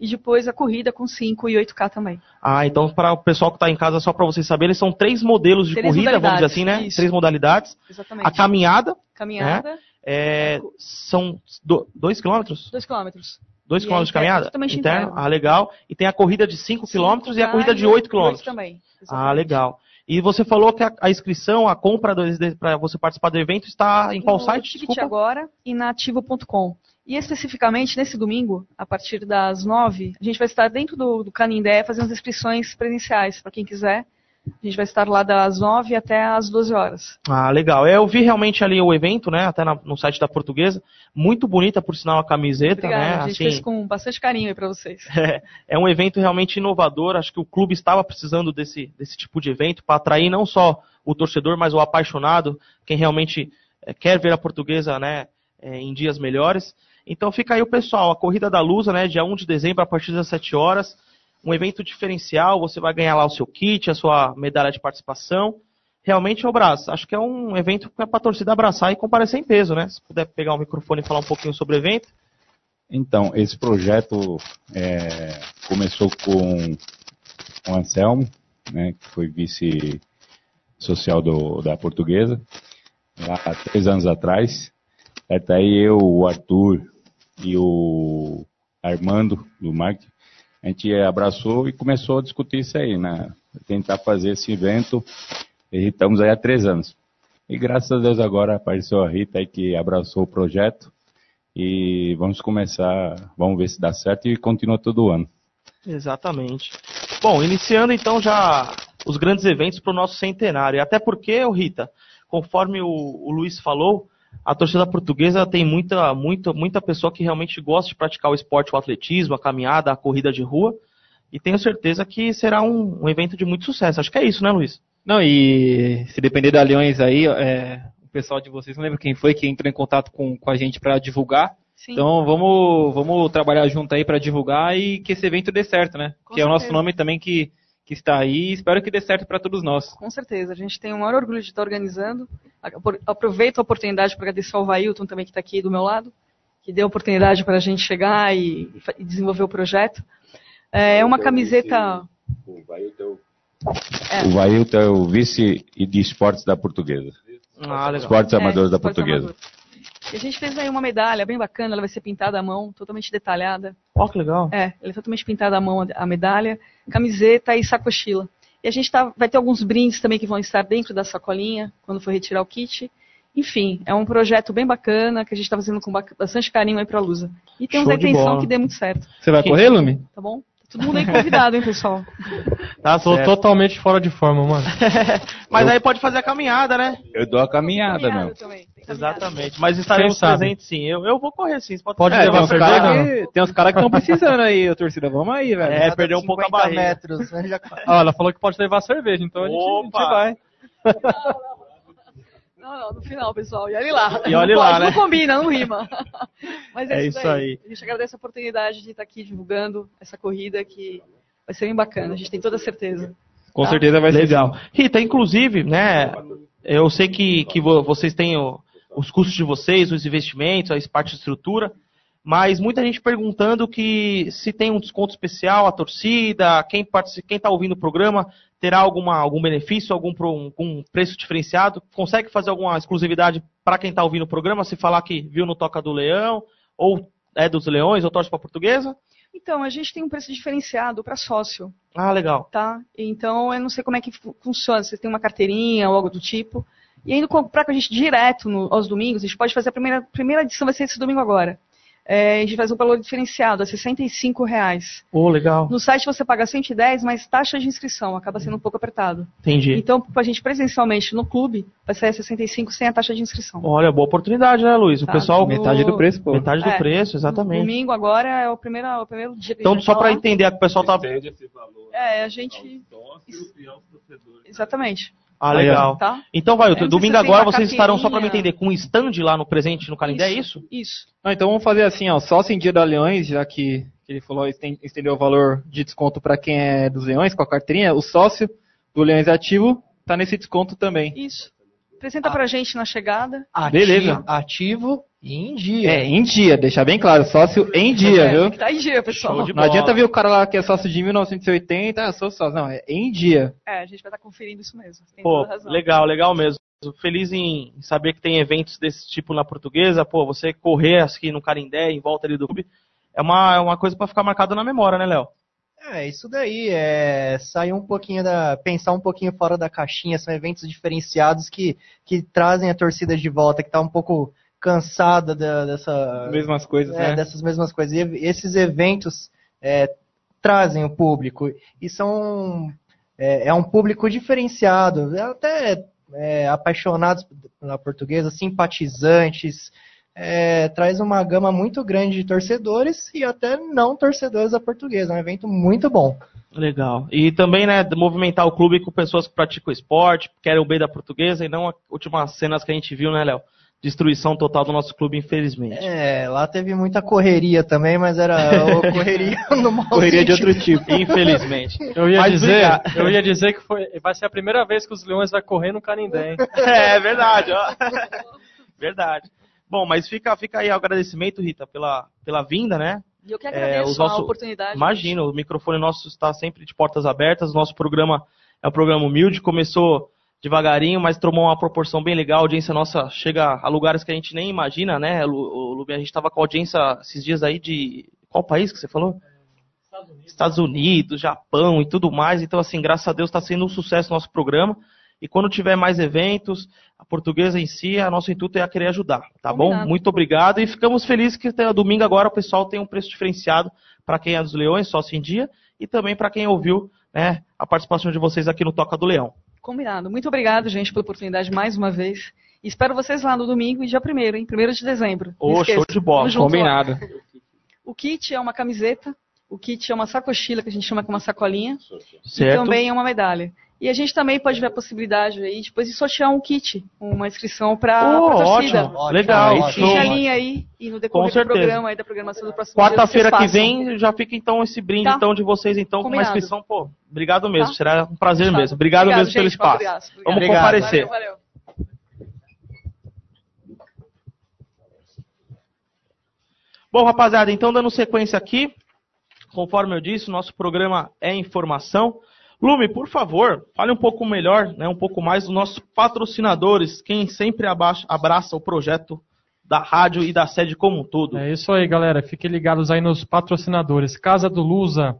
e depois a corrida com 5 e 8K também. Ah, então para o pessoal que está em casa, só para vocês saberem, são três modelos de três corrida, vamos dizer assim, né? Isso. Três modalidades. Exatamente. A caminhada. Caminhada. Né? É, são do, dois quilômetros? Dois quilômetros. Dois quilômetros de caminhada? Totalmente interno. interno. Ah, legal. E tem a corrida de 5 quilômetros e a corrida de 8 quilômetros. também. Exatamente. Ah, legal. E você falou que a, a inscrição, a compra para você participar do evento está em qual no site? Ticket agora e na ativo.com. E especificamente nesse domingo, a partir das nove, a gente vai estar dentro do, do Canindé fazendo as inscrições presenciais para quem quiser. A gente vai estar lá das 9 até as 12 horas. Ah, legal. É, eu vi realmente ali o evento, né? Até na, no site da portuguesa. Muito bonita, por sinal, a camiseta, Obrigada, né? A gente assim, fez com bastante carinho aí para vocês. É, é um evento realmente inovador. Acho que o clube estava precisando desse, desse tipo de evento para atrair não só o torcedor, mas o apaixonado, quem realmente é, quer ver a portuguesa, né? É, em dias melhores. Então fica aí o pessoal, a Corrida da Lusa, né? Dia 1 de dezembro, a partir das 7 horas um evento diferencial, você vai ganhar lá o seu kit, a sua medalha de participação. Realmente, o braço, acho que é um evento que é para a torcida abraçar e comparecer em peso, né? Se puder pegar o microfone e falar um pouquinho sobre o evento. Então, esse projeto é, começou com o Anselmo, né, que foi vice social do, da portuguesa, lá há três anos atrás. Até aí eu, o Arthur e o Armando, do marketing, a gente abraçou e começou a discutir isso aí, né? Tentar fazer esse evento. E estamos aí há três anos. E graças a Deus agora apareceu a Rita aí que abraçou o projeto. E vamos começar, vamos ver se dá certo e continua todo ano. Exatamente. Bom, iniciando então já os grandes eventos para o nosso centenário. Até porque, Rita, conforme o, o Luiz falou, a torcida portuguesa tem muita, muita, muita pessoa que realmente gosta de praticar o esporte, o atletismo, a caminhada, a corrida de rua. E tenho certeza que será um, um evento de muito sucesso. Acho que é isso, né, Luiz? Não, e se depender da Leões aí, é, o pessoal de vocês, não lembro quem foi que entrou em contato com, com a gente para divulgar. Sim. Então vamos, vamos trabalhar junto aí para divulgar e que esse evento dê certo, né? Com que é o nosso certeza. nome também que, que está aí. Espero que dê certo para todos nós. Com certeza, a gente tem o maior orgulho de estar organizando. Apro- Aproveito a oportunidade para agradecer ao Vailton também que está aqui do meu lado, que deu a oportunidade para a gente chegar e, e desenvolver o projeto. É uma camiseta. O Vailton É. o Vailton é o vice de esportes da portuguesa. Ah, legal. Esportes amadores da esportes portuguesa. amadores. E a gente fez aí uma medalha bem bacana, ela vai ser pintada à mão, totalmente detalhada. Ó, que legal. É, ela é totalmente pintada à mão a medalha, camiseta e sacochila. E a gente tá, vai ter alguns brindes também que vão estar dentro da sacolinha, quando for retirar o kit. Enfim, é um projeto bem bacana que a gente está fazendo com ba- bastante carinho aí pra Lusa. E temos Show a intenção que dê muito certo, Você vai correr, Lumi? tá bom? Tá todo mundo aí convidado, hein, pessoal? Tá Tô certo. totalmente fora de forma, mano. Mas aí pode fazer a caminhada, né? Eu dou a caminhada, Caminhada meu. Caminhada. Exatamente. Mas estaremos presentes sim. Eu, eu vou correr sim. Pode, Pode É, levar tem cerveja, caras que tem uns caras que estão precisando aí, torcida. Vamos aí, velho. É, perdeu um pouco a 50 barriga. metros, né? Já- Ah, ela falou que pode levar cerveja, então a gente, a gente vai. Não, não, no final, pessoal. E olhe lá. E olhe não lá, pode, né? Não combina, não rima. Mas é, É isso, daí. aí. A gente agradece a oportunidade de estar aqui divulgando essa corrida que vai ser bem bacana, a gente tem toda a certeza. Com Tá? certeza vai ser. Legal. Rita, inclusive, né? Eu sei que, que vo- vocês têm o- os custos de vocês, os investimentos, a parte de estrutura, mas muita gente perguntando que se tem um desconto especial, a torcida, quem está tá ouvindo o programa, terá alguma, algum benefício, algum, algum preço diferenciado? Consegue fazer alguma exclusividade para quem está ouvindo o programa, se falar que viu no Toca do Leão, ou é dos Leões, ou torce para a portuguesa? Então, a gente tem um preço diferenciado para sócio, Ah, legal. tá? Então, eu não sei como é que fu- funciona, se tem uma carteirinha ou algo do tipo. E indo comprar com a gente direto no- aos domingos, a gente pode fazer a primeira, primeira edição, vai ser esse domingo agora. É, a gente faz um valor diferenciado, é 65 reais. Ô, legal. No site você paga 110, mas taxa de inscrição acaba sendo um pouco apertado. Entendi. Então, pra gente presencialmente no clube, vai ser 65 sem a taxa de inscrição. Olha, boa oportunidade, né, Luiz? O Tá. pessoal. Metade do preço, pô. Metade do É. preço, exatamente. Domingo agora é o primeiro, o primeiro dia que a Então, gente só para lá. entender, o pessoal tá. É, a gente. Exatamente. Ah, legal. Tá? Então vai, sei domingo agora vocês estarão, só para me entender, com um stand lá no presente no Canindé, é isso? Isso. Ah, então vamos fazer assim, ó, sócio em Dia da Leões, já que ele falou, esten- estendeu o valor de desconto para quem é dos Leões com a carteirinha, o sócio do Leões Ativo tá nesse desconto também. Isso. Apresenta pra gente na chegada. Ativo, Beleza. ativo e em dia. É, em dia, deixar bem claro, sócio em dia, É, viu? tem que tá em dia, pessoal. Show de Não adianta ver o cara lá que é sócio de 1980, ah, sou sócio. Não, é em dia. É, a gente vai estar conferindo isso mesmo. Tem Pô, toda razão. legal, legal mesmo. Feliz em saber que tem eventos desse tipo na portuguesa. Pô, você correr aqui no Carindé, em volta ali do clube, é uma, é uma coisa para ficar marcada na memória, né, Léo? É, isso daí, é sair um pouquinho da. pensar um pouquinho fora da caixinha, são eventos diferenciados que, que trazem a torcida de volta, que tá um pouco cansada da- dessa. Mesmas coisas, é, né? dessas mesmas coisas. E esses eventos é, trazem o público e são. É, é um público diferenciado, até é, apaixonados pela portuguesa, simpatizantes. É, traz uma gama muito grande de torcedores e até não torcedores da portuguesa. É um evento muito bom. Legal. E também, né, movimentar o clube com pessoas que praticam esporte, querem o bem da portuguesa e não as últimas cenas que a gente viu, né, Léo? Destruição total do nosso clube, infelizmente. É, lá teve muita correria também, mas era correria no mau Correria de outro tipo. Infelizmente. Eu ia, Mas dizer, obrigado. eu ia dizer que foi, vai ser a primeira vez que os Leões vai correr no Canindé, hein? É verdade, ó. Verdade. Bom, mas fica, fica aí o agradecimento, Rita, pela, pela vinda, né? E eu que É, agradeço os nossos- a oportunidade. Imagina, o microfone nosso está sempre de portas abertas. Nosso programa é um programa humilde, começou devagarinho, mas tomou uma proporção bem legal. A audiência nossa chega a lugares que a gente nem imagina, né? Lu- A gente estava com audiência esses dias aí de. Qual país que você falou? Estados Unidos, Japão e tudo mais. Então, assim, graças a Deus está sendo um sucesso o nosso programa. E quando tiver mais eventos, a portuguesa em si, a nosso intuito é querer ajudar, tá bom? Combinado. Muito obrigado e ficamos felizes que até domingo agora o pessoal tem um preço diferenciado para quem é dos Leões, sócio em dia, e também para quem ouviu né, a participação de vocês aqui no Toca do Leão. Combinado. Muito obrigado, gente, pela oportunidade mais uma vez. E espero vocês lá no domingo e dia 1 hein? 1 de dezembro. Ô, esqueça. show de bola. Junto lá. Combinado. O kit é uma camiseta, o kit é uma sacochila, que a gente chama que é uma sacolinha, e Certo? também é uma medalha. E a gente também pode ver a possibilidade aí depois de sortear um kit, uma inscrição para Ô, a torcida. ótimo, legal. Fique a linha aí e no decorrer do programa aí da programação do próximo Quarta-feira que vem já fica então esse brinde Tá. então de vocês então com uma Combinado. inscrição, pô. Obrigado mesmo, Tá. será um prazer Fechado. mesmo. Obrigado, mesmo pelo gente, de espaço. aço. Vamos Obrigado. comparecer. Valeu, valeu. Bom, rapaziada, então dando sequência aqui, conforme eu disse, nosso programa é informação. Lume, por favor, fale um pouco melhor, né, um pouco mais dos nossos patrocinadores, quem sempre abraça o projeto da rádio e da sede como um todo. É isso aí, galera. Fiquem ligados aí nos patrocinadores. Casa do Lusa,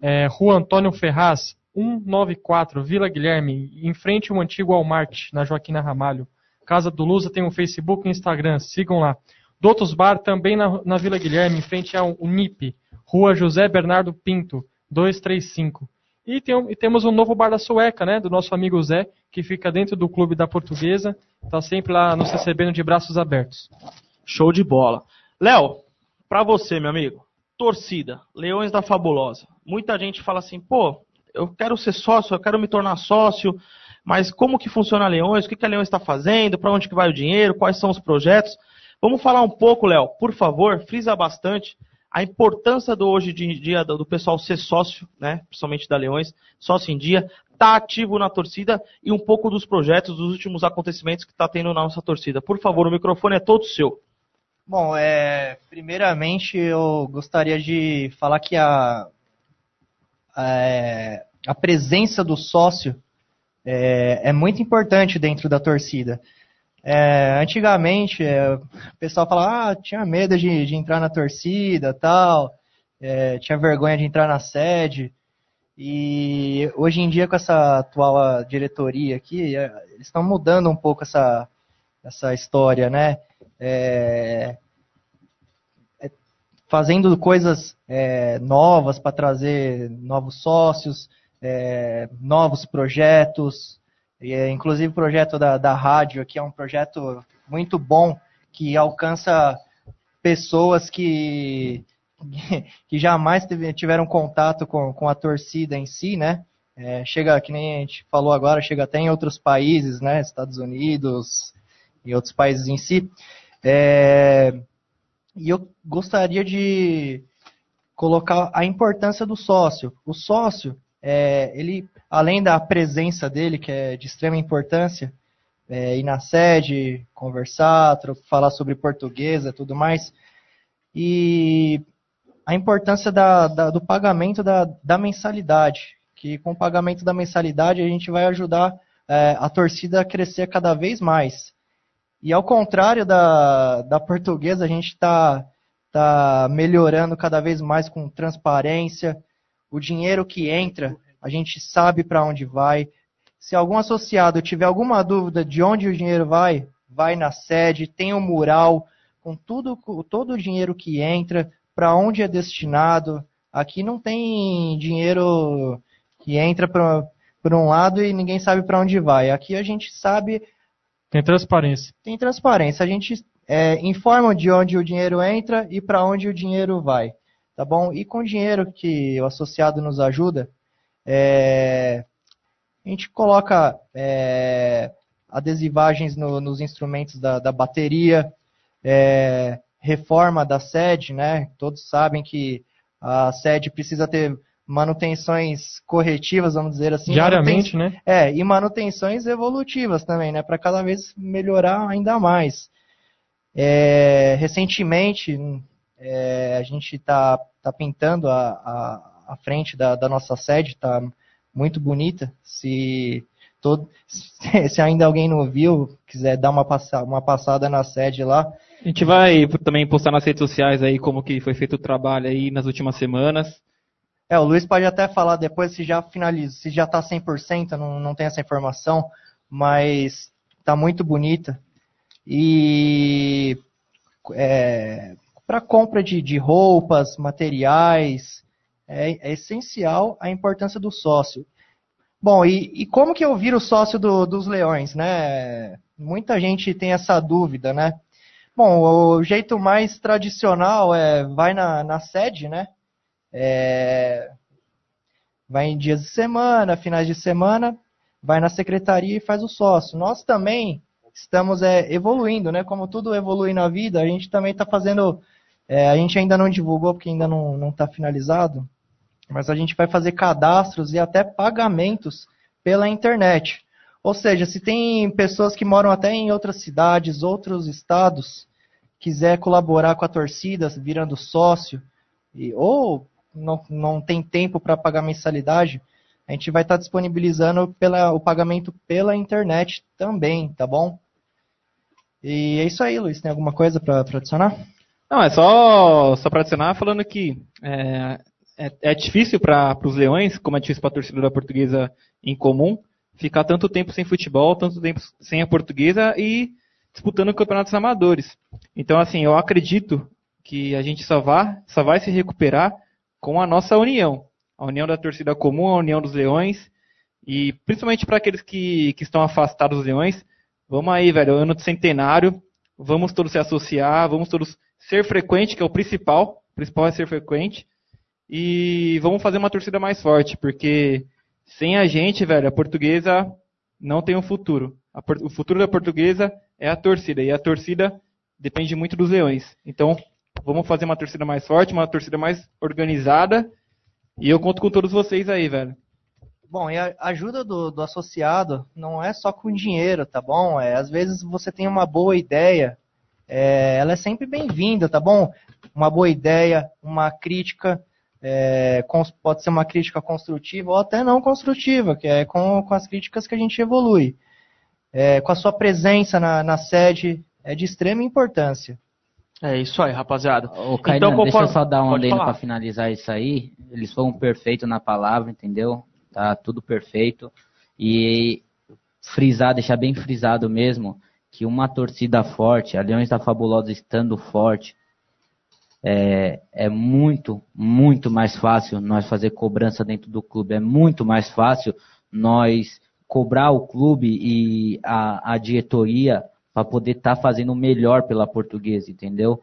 é, Rua Antônio Ferraz, 194, Vila Guilherme, em frente ao antigo Walmart, na Joaquina Ramalho. Casa do Lusa tem um Facebook e Instagram, sigam lá. Doutos Bar, também na, na Vila Guilherme, em frente ao Unip, Rua José Bernardo Pinto, 235. E, tem, e temos um novo bar da Sueca, né, do nosso amigo Zé, que fica dentro do Clube da Portuguesa, está sempre lá nos recebendo de braços abertos. Show de bola. Léo, pra você, meu amigo, torcida, Leões da Fabulosa. Muita gente fala assim, pô, eu quero ser sócio, eu quero me tornar sócio, mas como que funciona a Leões? O que, que a Leões está fazendo? Para onde que vai o dinheiro? Quais são os projetos? Vamos falar um pouco, Léo, por favor, frisa bastante a importância do hoje em dia do pessoal ser sócio, né, principalmente da Leões, sócio em dia, tá ativo na torcida e um pouco dos projetos, dos últimos acontecimentos que está tendo na nossa torcida. Por favor, o microfone é todo seu. Bom, é, primeiramente eu gostaria de falar que a, a, a presença do sócio é, é muito importante dentro da torcida. É, antigamente, é, o pessoal falava, ah, tinha medo de, de entrar na torcida tal, é, tinha vergonha de entrar na sede. E hoje em dia, com essa atual diretoria aqui, é, eles estão mudando um pouco essa, essa história, né? É, é, fazendo coisas novas para trazer novos sócios, novos projetos, e, inclusive o projeto da, da rádio aqui é um projeto muito bom que alcança pessoas que, que jamais tiveram contato com, com a torcida em si, né? É, chega, que nem a gente falou agora, chega até em outros países, né? Estados Unidos e outros países em si. É, e eu gostaria de colocar a importância do sócio. O sócio, é, ele, além da presença dele, que é de extrema importância, é, ir na sede, conversar, falar sobre portuguesa e tudo mais, e a importância da- da- do pagamento da, da mensalidade, que com o pagamento da mensalidade a gente vai ajudar é, a torcida a crescer cada vez mais. E ao contrário da, da portuguesa, a gente está tá melhorando cada vez mais com transparência. O dinheiro que entra, a gente sabe para onde vai. Se algum associado tiver alguma dúvida de onde o dinheiro vai, vai na sede, tem um mural com tudo, todo o dinheiro que entra, para onde é destinado. Aqui não tem dinheiro que entra para por um lado e ninguém sabe para onde vai. Aqui a gente sabe Tem transparência. tem transparência. A gente é, informa de onde o dinheiro entra e para onde o dinheiro vai, tá bom? E com o dinheiro que o associado nos ajuda, é, a gente coloca é, adesivagens no- nos instrumentos da, da bateria, é, reforma da sede, né? Todos sabem que a sede precisa ter manutenções corretivas, vamos dizer assim. Diariamente, né? É, e manutenções evolutivas também, né? Para cada vez melhorar ainda mais. É, recentemente, é, a gente está tá pintando a, a, a frente da, da, nossa sede, está muito bonita. Se, todo, se ainda alguém não viu, quiser dar uma, passa, uma passada na sede lá. A gente vai também postar nas redes sociais aí como que foi feito o trabalho aí nas últimas semanas. É, o Luiz pode até falar depois se já finaliza, se já está 100%, não, não tem essa informação, mas está muito bonita. E é, para compra de, de, roupas, materiais, é, é, essencial a importância do sócio. Bom, e, e como que eu viro sócio do, dos leões, né? Muita gente tem essa dúvida, né? Bom, o jeito mais tradicional é vai na, na sede, né? É, vai em dias de semana, finais de semana, vai na secretaria e faz o sócio. Nós também estamos é, evoluindo, né? Como tudo evolui na vida, a gente também está fazendo. É, a gente ainda não divulgou porque ainda não está finalizado, mas a gente vai fazer cadastros e até pagamentos pela internet. Ou seja, se tem pessoas que moram até em outras cidades, outros estados, quiser colaborar com a torcida, virando sócio, e, ou não, não tem tempo para pagar mensalidade, a gente vai estar tá disponibilizando pela, o pagamento pela internet também, tá bom? E é isso aí, Luiz. Tem alguma coisa para adicionar? Não, é só, só para adicionar falando que é, é, é difícil para os leões, como é difícil para a torcida da portuguesa em comum, ficar tanto tempo sem futebol, tanto tempo sem a portuguesa e disputando campeonatos amadores. Então, assim, eu acredito que a gente só vai, só vai se recuperar com a nossa união. A união da torcida comum, a união dos leões. E principalmente para aqueles que, que estão afastados dos leões, vamos aí, velho, ano de centenário, vamos todos se associar, vamos todos ser frequente, que é o principal. O principal é ser frequente. E vamos fazer uma torcida mais forte, porque sem a gente, velho, a portuguesa não tem um futuro. O futuro da portuguesa é a torcida, e a torcida depende muito dos leões. Então, Vamos fazer uma torcida mais forte, uma torcida mais organizada. E eu conto com todos vocês aí, velho. Bom, e a ajuda do, do associado não é só com dinheiro, tá bom? É, às vezes você tem uma boa ideia, é, ela é sempre bem-vinda, tá bom? Uma boa ideia, uma crítica, é, pode ser uma crítica construtiva ou até não construtiva, que é com, com as críticas que a gente evolui. É, com a sua presença na, na sede é de extrema importância. É isso aí, rapaziada. Ô, Kainan, então, deixa eu só dar um adendo para finalizar isso aí. Eles foram perfeitos na palavra, entendeu? Tá tudo perfeito. E frisar, deixar bem frisado mesmo, que uma torcida forte, a Leões da Fabulosa estando forte, é, é, muito, muito mais fácil nós fazer cobrança dentro do clube. É muito mais fácil nós cobrar o clube e a, a diretoria para poder estar tá fazendo melhor pela portuguesa, entendeu?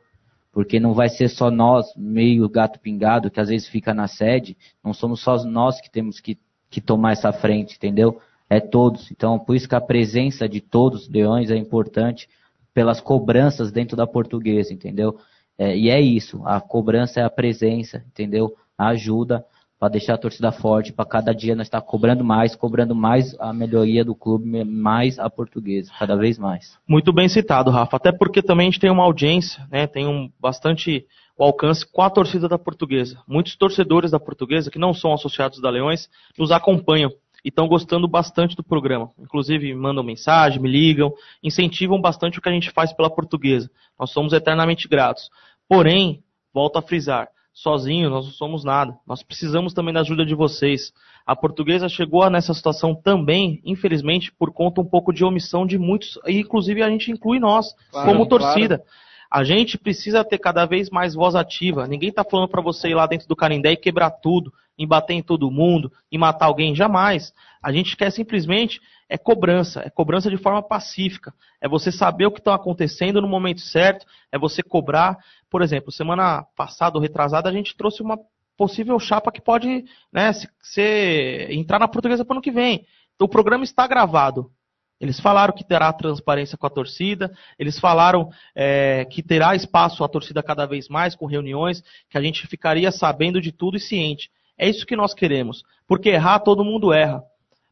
Porque não vai ser só nós, meio gato pingado, que às vezes fica na sede, não somos só nós que temos que, que tomar essa frente, entendeu? É todos. Então, por isso que a presença de todos os leões é importante pelas cobranças dentro da portuguesa, entendeu? É, e é isso, a cobrança é a presença, entendeu? A ajuda para deixar a torcida forte, para cada dia nós estar tá cobrando mais, cobrando mais a melhoria do clube, mais a portuguesa, cada vez mais. Muito bem citado, Rafa, até porque também a gente tem uma audiência, né, tem um bastante o alcance com a torcida da portuguesa. Muitos torcedores da portuguesa, que não são associados da Leões, nos acompanham e estão gostando bastante do programa. Inclusive, mandam mensagem, me ligam, incentivam bastante o que a gente faz pela portuguesa. Nós somos eternamente gratos. Porém, volto a frisar, sozinho, nós não somos nada. Nós precisamos também da ajuda de vocês. A portuguesa chegou nessa situação também, infelizmente, por conta um pouco de omissão de muitos, e inclusive a gente inclui nós, claro, como torcida. Claro. A gente precisa ter cada vez mais voz ativa. Ninguém está falando para você ir lá dentro do Canindé e quebrar tudo, em bater em todo mundo, e matar alguém. Jamais. A gente quer simplesmente é cobrança, é cobrança de forma pacífica. É você saber o que está acontecendo no momento certo, é você cobrar. Por exemplo, semana passada ou retrasada a gente trouxe uma possível chapa que pode né, ser, entrar na portuguesa para o ano que vem. Então, o programa está gravado. Eles falaram que terá transparência com a torcida, eles falaram é, que terá espaço à torcida cada vez mais, com reuniões, que a gente ficaria sabendo de tudo e ciente. É isso que nós queremos. Porque errar, todo mundo erra.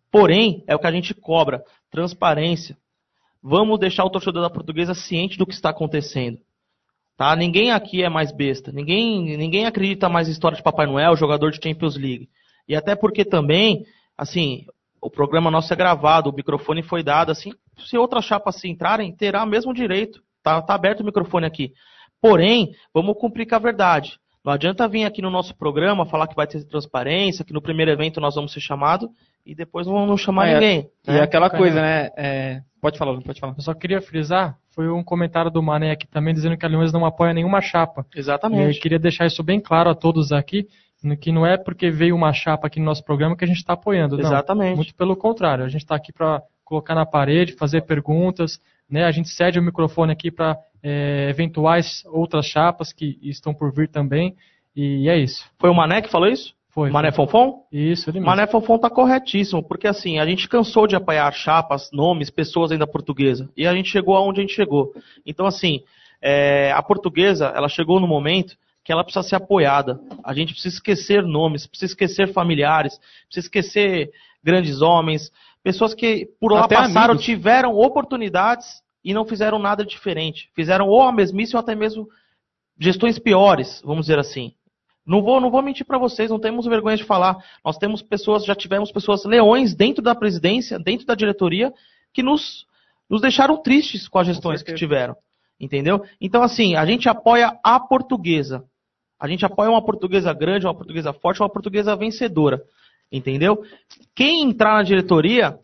Porém, é o que a gente cobra: transparência. vamos deixar o torcedor da portuguesa ciente do que está acontecendo. Tá? Ninguém aqui é mais besta. Ninguém, ninguém acredita mais em história de Papai Noel, jogador de Champions League. E até porque também, assim, o programa nosso é gravado, o microfone foi dado, assim, se outras chapas se entrarem, terá o mesmo direito. Tá, tá aberto o microfone aqui. Porém, vamos cumprir com a verdade. Não adianta vir aqui no nosso programa falar que vai ter transparência, que no primeiro evento nós vamos ser chamados e depois não vamos chamar É, ninguém. E né? aquela coisa, né? é, pode falar, pode falar. Eu só queria frisar, foi um comentário do Mané aqui também dizendo que a Leões não apoia nenhuma chapa. E eu Exatamente. queria deixar isso bem claro a todos aqui, que não é porque veio uma chapa aqui no nosso programa que a gente está apoiando. Não. Exatamente. Muito pelo contrário, a gente está aqui para colocar na parede, fazer perguntas, né? A gente cede o microfone aqui para eventuais outras chapas que estão por vir também. E é isso. Foi o Mané que falou isso? Foi. Mané Fonfon? Isso, ele mesmo. Mané Fonfon tá corretíssimo, porque assim, a gente cansou de apoiar chapas, nomes, pessoas ainda portuguesa. E a gente chegou aonde a gente chegou. Então, assim, é, a portuguesa, ela chegou no momento que ela precisa ser apoiada. A gente precisa esquecer nomes, precisa esquecer familiares, precisa esquecer grandes homens, pessoas que por lá Até passaram, amigos. tiveram oportunidades e não fizeram nada diferente. Fizeram ou a mesmice ou até mesmo gestões piores, vamos dizer assim. Não vou, não vou mentir para vocês, não temos vergonha de falar. Nós temos pessoas, já tivemos pessoas leões dentro da presidência, dentro da diretoria, que nos, nos deixaram tristes com as gestões que certeza. tiveram. Entendeu? Então, assim, a gente apoia a portuguesa. A gente apoia uma portuguesa grande, uma portuguesa forte, uma portuguesa vencedora. Entendeu? Quem entrar na diretoria,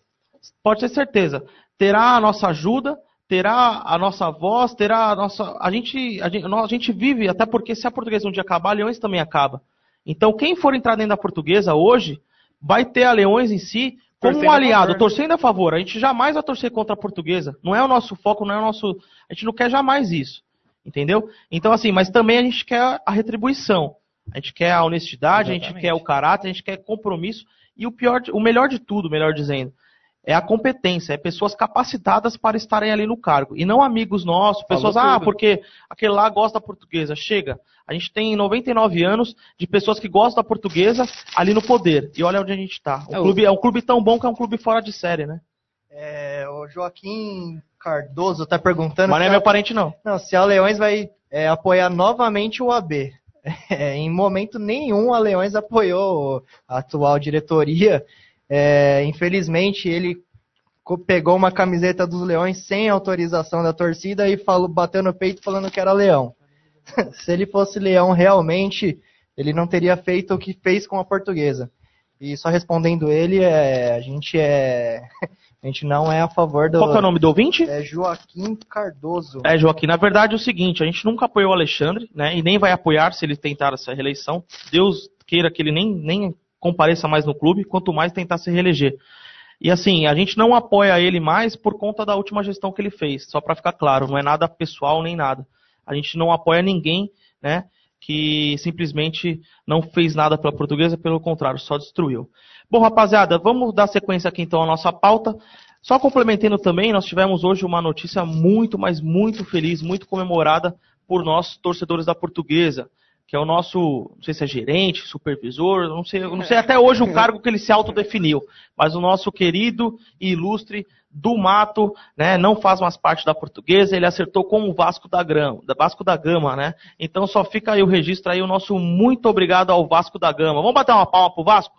pode ter certeza, terá a nossa ajuda, terá a nossa voz, terá a nossa. A gente, a gente, a gente vive, até porque se a portuguesa um dia acabar, a Leões também acaba. Então, quem for entrar dentro da portuguesa hoje, vai ter a Leões em si como Torcendo um a aliado, né? torcendo a favor. A gente jamais vai torcer contra a portuguesa. Não é o nosso foco, não é o nosso. A gente não quer jamais isso. Entendeu? Então, assim, mas também a gente quer a retribuição. A gente quer a honestidade, a gente Exatamente. quer o caráter, a gente quer compromisso. E o pior, o melhor de tudo, melhor dizendo, é a competência, é pessoas capacitadas para estarem ali no cargo. E não amigos nossos, pessoas, ah, porque aquele lá gosta da portuguesa. Chega. A gente tem 99 anos de pessoas que gostam da portuguesa ali no poder. E olha onde a gente está. É, Um o- clube, é um clube tão bom que é um clube fora de série, né? É, o Joaquim Cardoso tá perguntando Mas não é meu a, parente, não. não, se a Leões vai é, apoiar novamente o AB. É, em momento nenhum a Leões apoiou a atual diretoria. É, infelizmente ele pegou uma camiseta dos Leões sem autorização da torcida e falou, bateu no peito falando que era Leão. se ele fosse Leão realmente, ele não teria feito o que fez com a portuguesa. E só respondendo ele, é, a gente é. A gente não é a favor do. Qual que é o nome do ouvinte? É Joaquim Cardoso. É, Joaquim, na verdade é o seguinte, a gente nunca apoiou o Alexandre, né, e nem vai apoiar se ele tentar essa reeleição. Deus queira que ele nem, nem compareça mais no clube, quanto mais tentar se reeleger. E assim, a gente não apoia ele mais por conta da última gestão que ele fez, só para ficar claro, não é nada pessoal nem nada. A gente não apoia ninguém, né, que simplesmente não fez nada pela portuguesa, pelo contrário, só destruiu. Bom, rapaziada, vamos dar sequência aqui então à nossa pauta. Só complementando também, nós tivemos hoje uma notícia muito, mas muito feliz, muito comemorada por nós, torcedores da portuguesa, que é o nosso, não sei se é gerente, supervisor, não sei, não sei até hoje o cargo que ele se autodefiniu, mas o nosso querido e ilustre do Mato, né, não faz mais parte da portuguesa, ele acertou com o Vasco da Gama, Vasco da Gama, né? Então só fica aí o registro aí, o nosso muito obrigado ao Vasco da Gama. Vamos bater uma palma pro Vasco?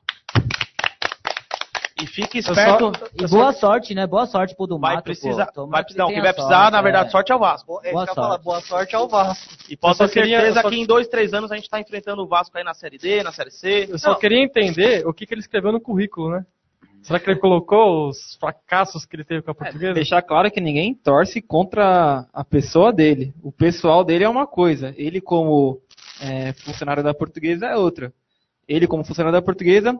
E fique esperto. E boa sorte, né? Boa sorte pro do Vai Mato, precisar, pô. Vai, que não, tenha quem vai sorte, precisar, na é. verdade, sorte é o Vasco. Boa, é Boa que sorte. falar, boa sorte ao Vasco. E Eu ter só queria- certeza só- que em dois, três anos a gente tá enfrentando o Vasco aí na Série D, na Série C. Eu só queria entender o que, que ele escreveu no currículo, né? Será que ele colocou os fracassos que ele teve com a portuguesa? Deixar claro que ninguém torce contra a pessoa dele. O pessoal dele é uma coisa. Ele, como é, funcionário da portuguesa, é outra. Ele, como funcionário da portuguesa,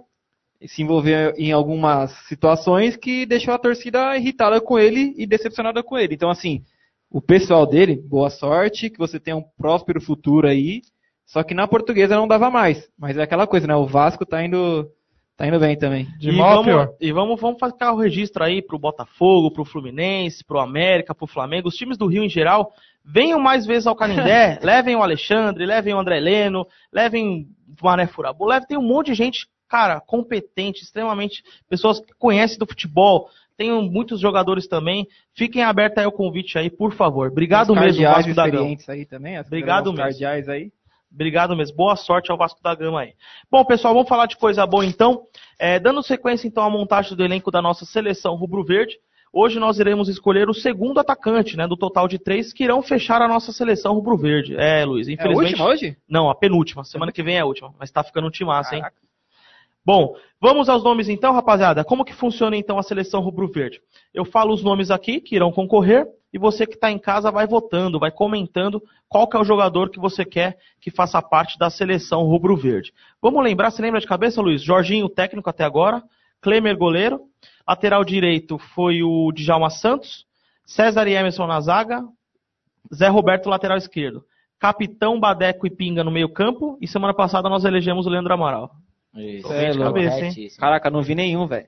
se envolveu em algumas situações que deixou a torcida irritada com ele e decepcionada com ele. Então, assim, o pessoal dele, boa sorte, que você tenha um próspero futuro aí. Só que na portuguesa não dava mais. Mas é aquela coisa, né? O Vasco tá indo, tá indo bem também. De e mal vamos, pior. e vamos, vamos ficar o registro aí pro Botafogo, pro Fluminense, pro América, pro Flamengo, os times do Rio em geral. Venham mais vezes ao Canindé, levem o Alexandre, levem o André Leno, levem o Mané Furabu, levem, tem um monte de gente, cara, competente, extremamente, pessoas que conhecem do futebol, Tem muitos jogadores também. Fiquem abertos aí o convite aí, por favor. Obrigado Os mesmo, Vasco da Gama. aí também. as- Obrigado mesmo. aí. Obrigado mesmo. Boa sorte ao Vasco da Gama aí. Bom, pessoal, vamos falar de coisa boa então. É, dando sequência então à montagem do elenco da nossa seleção rubro-verde. Hoje nós iremos escolher o segundo atacante, né, do total de três que irão fechar a nossa seleção rubro-verde. É, Luiz, É a infelizmente. última hoje? Não, a penúltima. Semana que vem é a última. Mas tá ficando um timaço, hein? Caraca. Bom, vamos aos nomes então, rapaziada. Como que funciona então a seleção rubro-verde? Eu falo os nomes aqui que irão concorrer e você que está em casa vai votando, vai comentando qual que é o jogador que você quer que faça parte da seleção rubro-verde. Vamos lembrar, você lembra de cabeça, Luiz? Jorginho, técnico até agora, Klemer, goleiro, lateral direito foi o Djalma Santos, César e Emerson na zaga, Zé Roberto, lateral esquerdo. Capitão, Badeco e Pinga no meio campo. E semana passada nós elegemos o Leandro Amaral. Isso, É, cabeça, hein? Caraca, não vi nenhum, velho.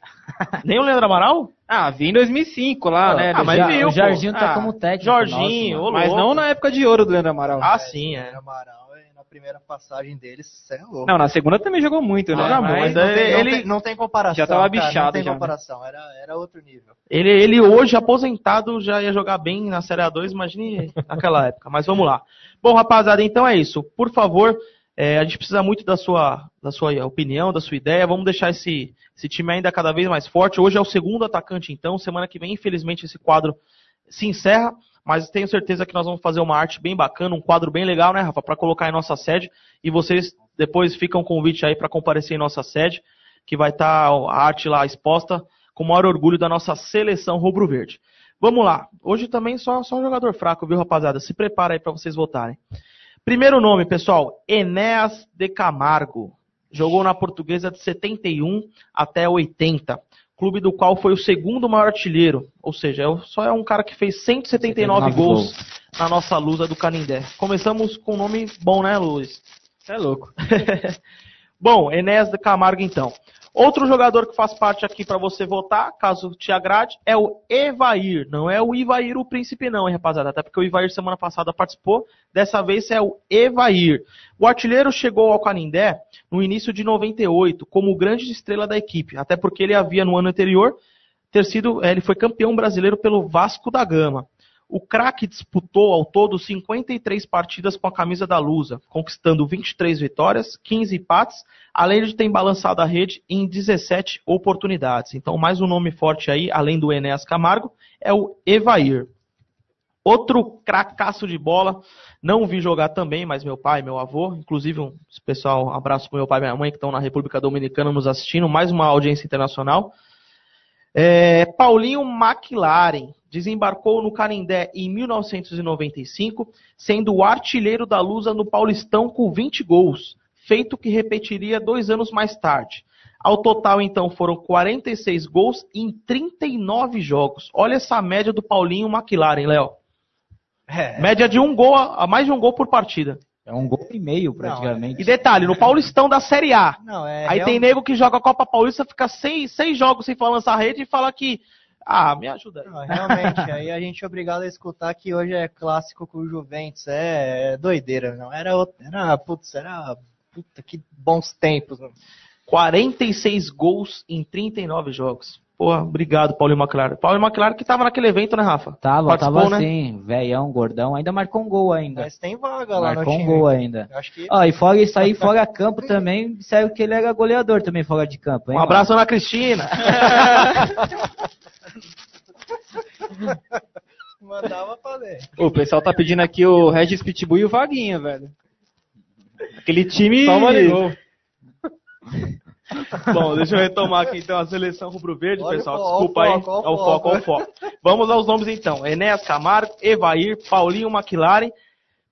Nem o Leandro Amaral? Ah, vi em 2005 lá, né? Ah, mas Já- viu, o Jorginho pô. tá Ah, como técnico. Jorginho, nosso. Mas não na época de ouro do Leandro Amaral. Ah, sim, é. Amaral, e na primeira passagem deles, você é louco. Não, na segunda também jogou muito, né? Ah, mas, mas não, é- tem, não ele- tem- não tem comparação. Já tava cara, bichado Não tem já, né? comparação, era, era outro nível. Ele, ele hoje, aposentado, já ia jogar bem na Série A2, imagine naquela época. Mas vamos lá. Bom, rapaziada, então é isso. Por favor, é, a gente precisa muito da sua, da sua opinião, da sua ideia. Vamos deixar esse, esse time ainda cada vez mais forte. Hoje é o segundo atacante, então. Semana que vem, infelizmente, esse quadro se encerra. Mas tenho certeza que nós vamos fazer uma arte bem bacana, um quadro bem legal, né, Rafa? Para colocar em nossa sede. E vocês depois ficam um convite aí para comparecer em nossa sede, que vai estar a arte lá exposta com o maior orgulho da nossa seleção rubro-verde. Vamos lá. Hoje também só, só um jogador fraco, viu, rapaziada? Se prepara aí para vocês votarem. Primeiro nome, pessoal, Enéas de Camargo. Jogou na Portuguesa de 71 até 80. Clube do qual foi o segundo maior artilheiro. Ou seja, é só é um cara que fez 179 gols na nossa lusa do Canindé. Começamos com um nome bom, né, Luiz? É louco. Bom, Enéas de Camargo então. Outro jogador que faz parte aqui para você votar, caso te agrade, é o Evair. Não é o Ivair o príncipe não, hein, rapaziada? Até porque o Ivair semana passada participou. Dessa vez é o Evair. O artilheiro chegou ao Canindé no início de 98 como grande estrela da equipe. Até porque ele havia no ano anterior ter sido, eh, ele foi campeão brasileiro pelo Vasco da Gama. O craque disputou ao todo 53 partidas com a camisa da Lusa, conquistando 23 vitórias, 15 empates, além de ter balançado a rede em 17 oportunidades. Então, mais um nome forte aí, além do Enéas Camargo, é o Evair. Outro cracaço de bola, não vi jogar também, mas meu pai, meu avô, inclusive um especial um abraço para meu pai e minha mãe que estão na República Dominicana nos assistindo, mais uma audiência internacional. É, Paulinho McLaren desembarcou no Canindé em 1995, sendo o artilheiro da Lusa no Paulistão com 20 gols, feito que repetiria dois anos mais tarde. Ao total, então, foram 46 gols em 39 jogos. Olha essa média do Paulinho McLaren, Léo. É, Média de um gol, a a mais de um gol por partida. É um gol e meio, praticamente. E detalhe, no Paulistão da Série A. não, é Aí tem nego que joga a Copa Paulista, fica seis, seis jogos sem lançar a rede e fala que. Ah, me ajuda aí. Não, realmente, aí a gente é obrigado a escutar que hoje é clássico com o Juventus, é, é doideira, não, era, outro- era, putz, era, puta, que bons tempos, mano. 46 gols em 39 jogos. Porra, obrigado, Paulinho McLaren. Paulinho McLaren que tava naquele evento, né, Rafa? Tava, Participou, tava né? assim, velhão, gordão, ainda marcou um gol ainda. Mas tem vaga lá Marcou no um gol ainda. Eu acho que Ó, e fora isso aí, fora campo também, disseram que ele era goleador também fora de campo, hein? Um abraço, Ana Cristina. mandava o pessoal tá pedindo aqui o Regis Pitbull e o Vaguinha, velho. Aquele time. Toma ligou. Bom, deixa eu retomar aqui então a seleção rubro-verde, pessoal. Desculpa aí. o foco, É o foco, é o foco. Vamos aos nomes então. Enéas Camargo, Evair, Paulinho McLaren.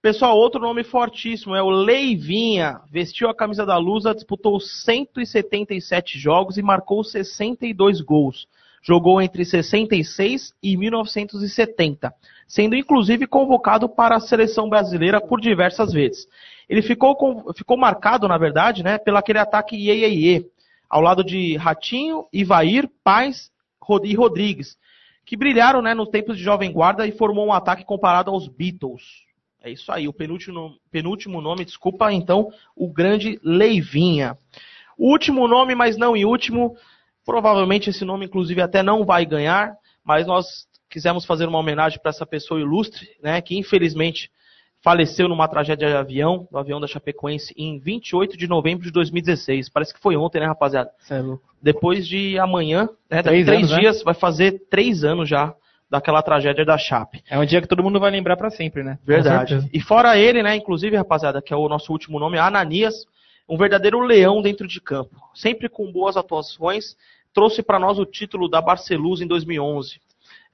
Pessoal, outro nome fortíssimo é o Leivinha. Vestiu a camisa da Lusa, disputou 177 jogos e marcou 62 gols. Jogou entre 66 e 1970, sendo inclusive convocado para a seleção brasileira por diversas vezes. Ele ficou, com- ficou marcado, na verdade, né, pelo aquele ataque Iê, ao lado de Ratinho, Ivair, Paz e Rodrigues, que brilharam né, nos tempos de Jovem Guarda e formou um ataque comparado aos Beatles. É isso aí, o penúltimo, penúltimo nome, desculpa, então, o grande Leivinha. O último nome, mas não em último, Provavelmente esse nome, inclusive, até não vai ganhar, mas nós quisemos fazer uma homenagem para essa pessoa ilustre, né, que infelizmente faleceu numa tragédia de avião, do avião da Chapecoense, em 28 de novembro de 2016. Parece que foi ontem, né, rapaziada? É. Depois de amanhã, né, daqui Três três anos, né? dias, vai fazer três anos já daquela tragédia da Chape. É um dia que todo mundo vai lembrar pra sempre, né? Verdade. E fora ele, né, inclusive, rapaziada, que é o nosso último nome, Ananias, um verdadeiro leão dentro de campo. Sempre com boas atuações, trouxe para nós o título da Barcelusa em 2011.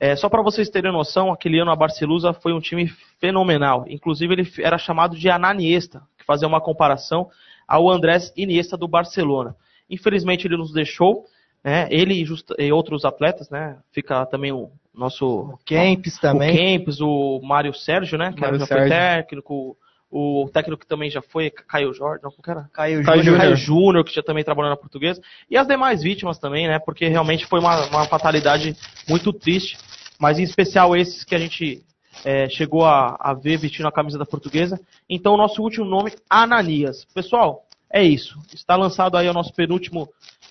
É, só para vocês terem noção, aquele ano a Barcelusa foi um time fenomenal. Inclusive, ele era chamado de Ananiesta, que fazia uma comparação ao Andrés Iniesta do Barcelona. Infelizmente, ele nos deixou, né, ele e, outros atletas, né, fica também o nosso Kempis o também. Kempis, o Mário Sérgio, né? Que Mário já foi Sérgio. técnico. O técnico que também já foi, Caio Jorge, não, como que era? Caio, Caio Júnior. Caio Júnior, que já também trabalhou na portuguesa. E as demais vítimas também, né? Porque realmente foi uma, uma fatalidade muito triste. Mas em especial esses que a gente é, chegou a, a ver vestindo a camisa da portuguesa. Então, o nosso último nome, Ananias. Pessoal, é isso. Está lançado aí o nosso penúltimo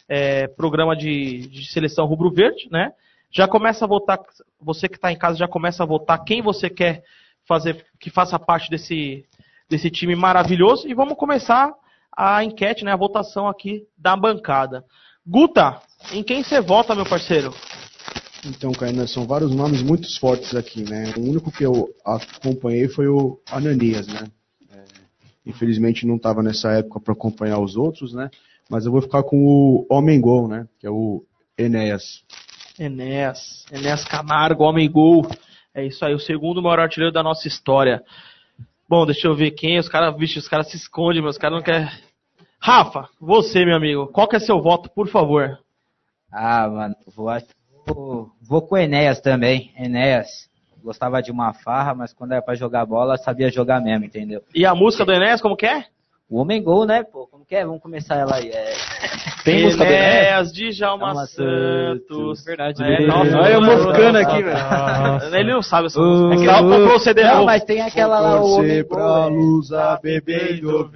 é, programa de, de seleção rubro-verde, né? Já começa a votar, você que está em casa já começa a votar quem você quer fazer, que faça parte desse, desse time maravilhoso. E vamos começar a enquete, né, a votação aqui da bancada. Guta, em quem você vota, meu parceiro? Então, Kainan, são vários nomes muito fortes aqui, né? O único que eu acompanhei foi o Ananias, né? É, infelizmente não estava nessa época para acompanhar os outros, né? Mas eu vou ficar com o Homem Gol, né? Que é o Enéas. Enéas, Enéas Camargo, homem gol. É isso aí, o segundo maior artilheiro da nossa história. Bom, deixa eu ver quem. Os caras, vixe, os caras se escondem, meus caras não querem. Rafa, você, meu amigo, qual que é seu voto, por favor? Ah, mano, vou, vou com o Enéas também. Enéas. Gostava de uma farra, mas quando era pra jogar bola, sabia jogar mesmo, entendeu? E a música do Enéas, como que é? O homem gol, né, pô? Como que é? Vamos começar ela aí. É... Tem música do Enéas? Enéas de Djalma Djalma Santos. Verdade. É, né? nossa, Olha eu nossa, moscando aqui, velho. Ele não sabe essa música. É que ele comprou o CD Não, novo. mas tem aquela lá, o homem gol. é. lusa bebendo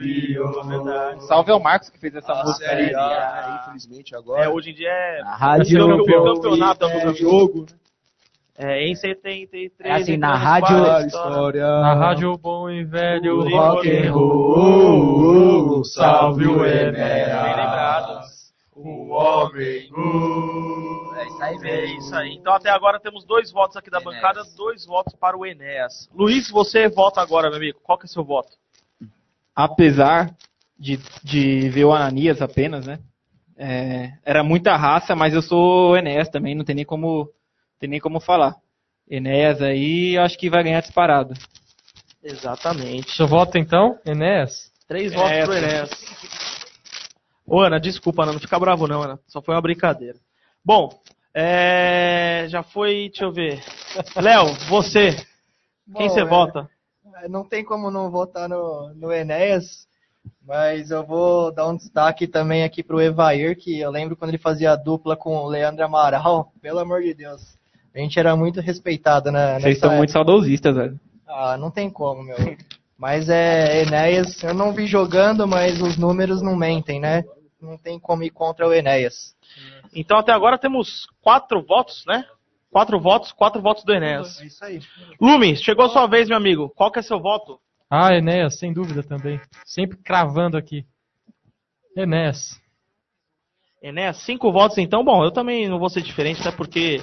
Salve ao Marcos que fez essa A música Série aí. A, infelizmente agora. É, hoje em dia é. Na rádio. É o campeonato é do jogo. É, em 73. É assim, na rádio- a A história. Na rádio bom e velho rock and roll. Salve o Bem Enéas. O homem. É isso aí É isso aí. Então até agora temos dois votos aqui da Enéas. bancada, dois votos para o Enéas. Luiz, você vota agora, meu amigo. Qual que é seu voto? apesar de, de ver o Ananias apenas, né? é, era muita raça, mas eu sou Enéas também, não tem nem como, tem nem como falar. Enéas aí, eu acho que vai ganhar disparado. Exatamente. Seu voto então, Enéas? Três votos pro Enéas. Ô, Ana, desculpa, Ana, não fica bravo não, Ana. Só foi uma brincadeira. Bom, é... já foi, deixa eu ver. Léo, você, quem Bom, você é, vota? Não tem como não votar no, no Enéas, mas eu vou dar um destaque também aqui pro Evair, que eu lembro quando ele fazia a dupla com o Leandro Amaral, pelo amor de Deus. A gente era muito respeitado né, nessa Vocês são muito época. saudosistas, velho. Ah, não tem como, meu. Mas é Enéas, eu não vi jogando, mas os números não mentem, né? Não tem como ir contra o Enéas. Então até agora temos quatro votos, né? Quatro votos, quatro votos do Enéas. É isso aí. Lume, chegou a sua vez, meu amigo. Qual que é seu voto? Ah, Enéas, sem dúvida também. Sempre cravando aqui. Enéas. Enéas, cinco votos então. Bom, eu também não vou ser diferente, até porque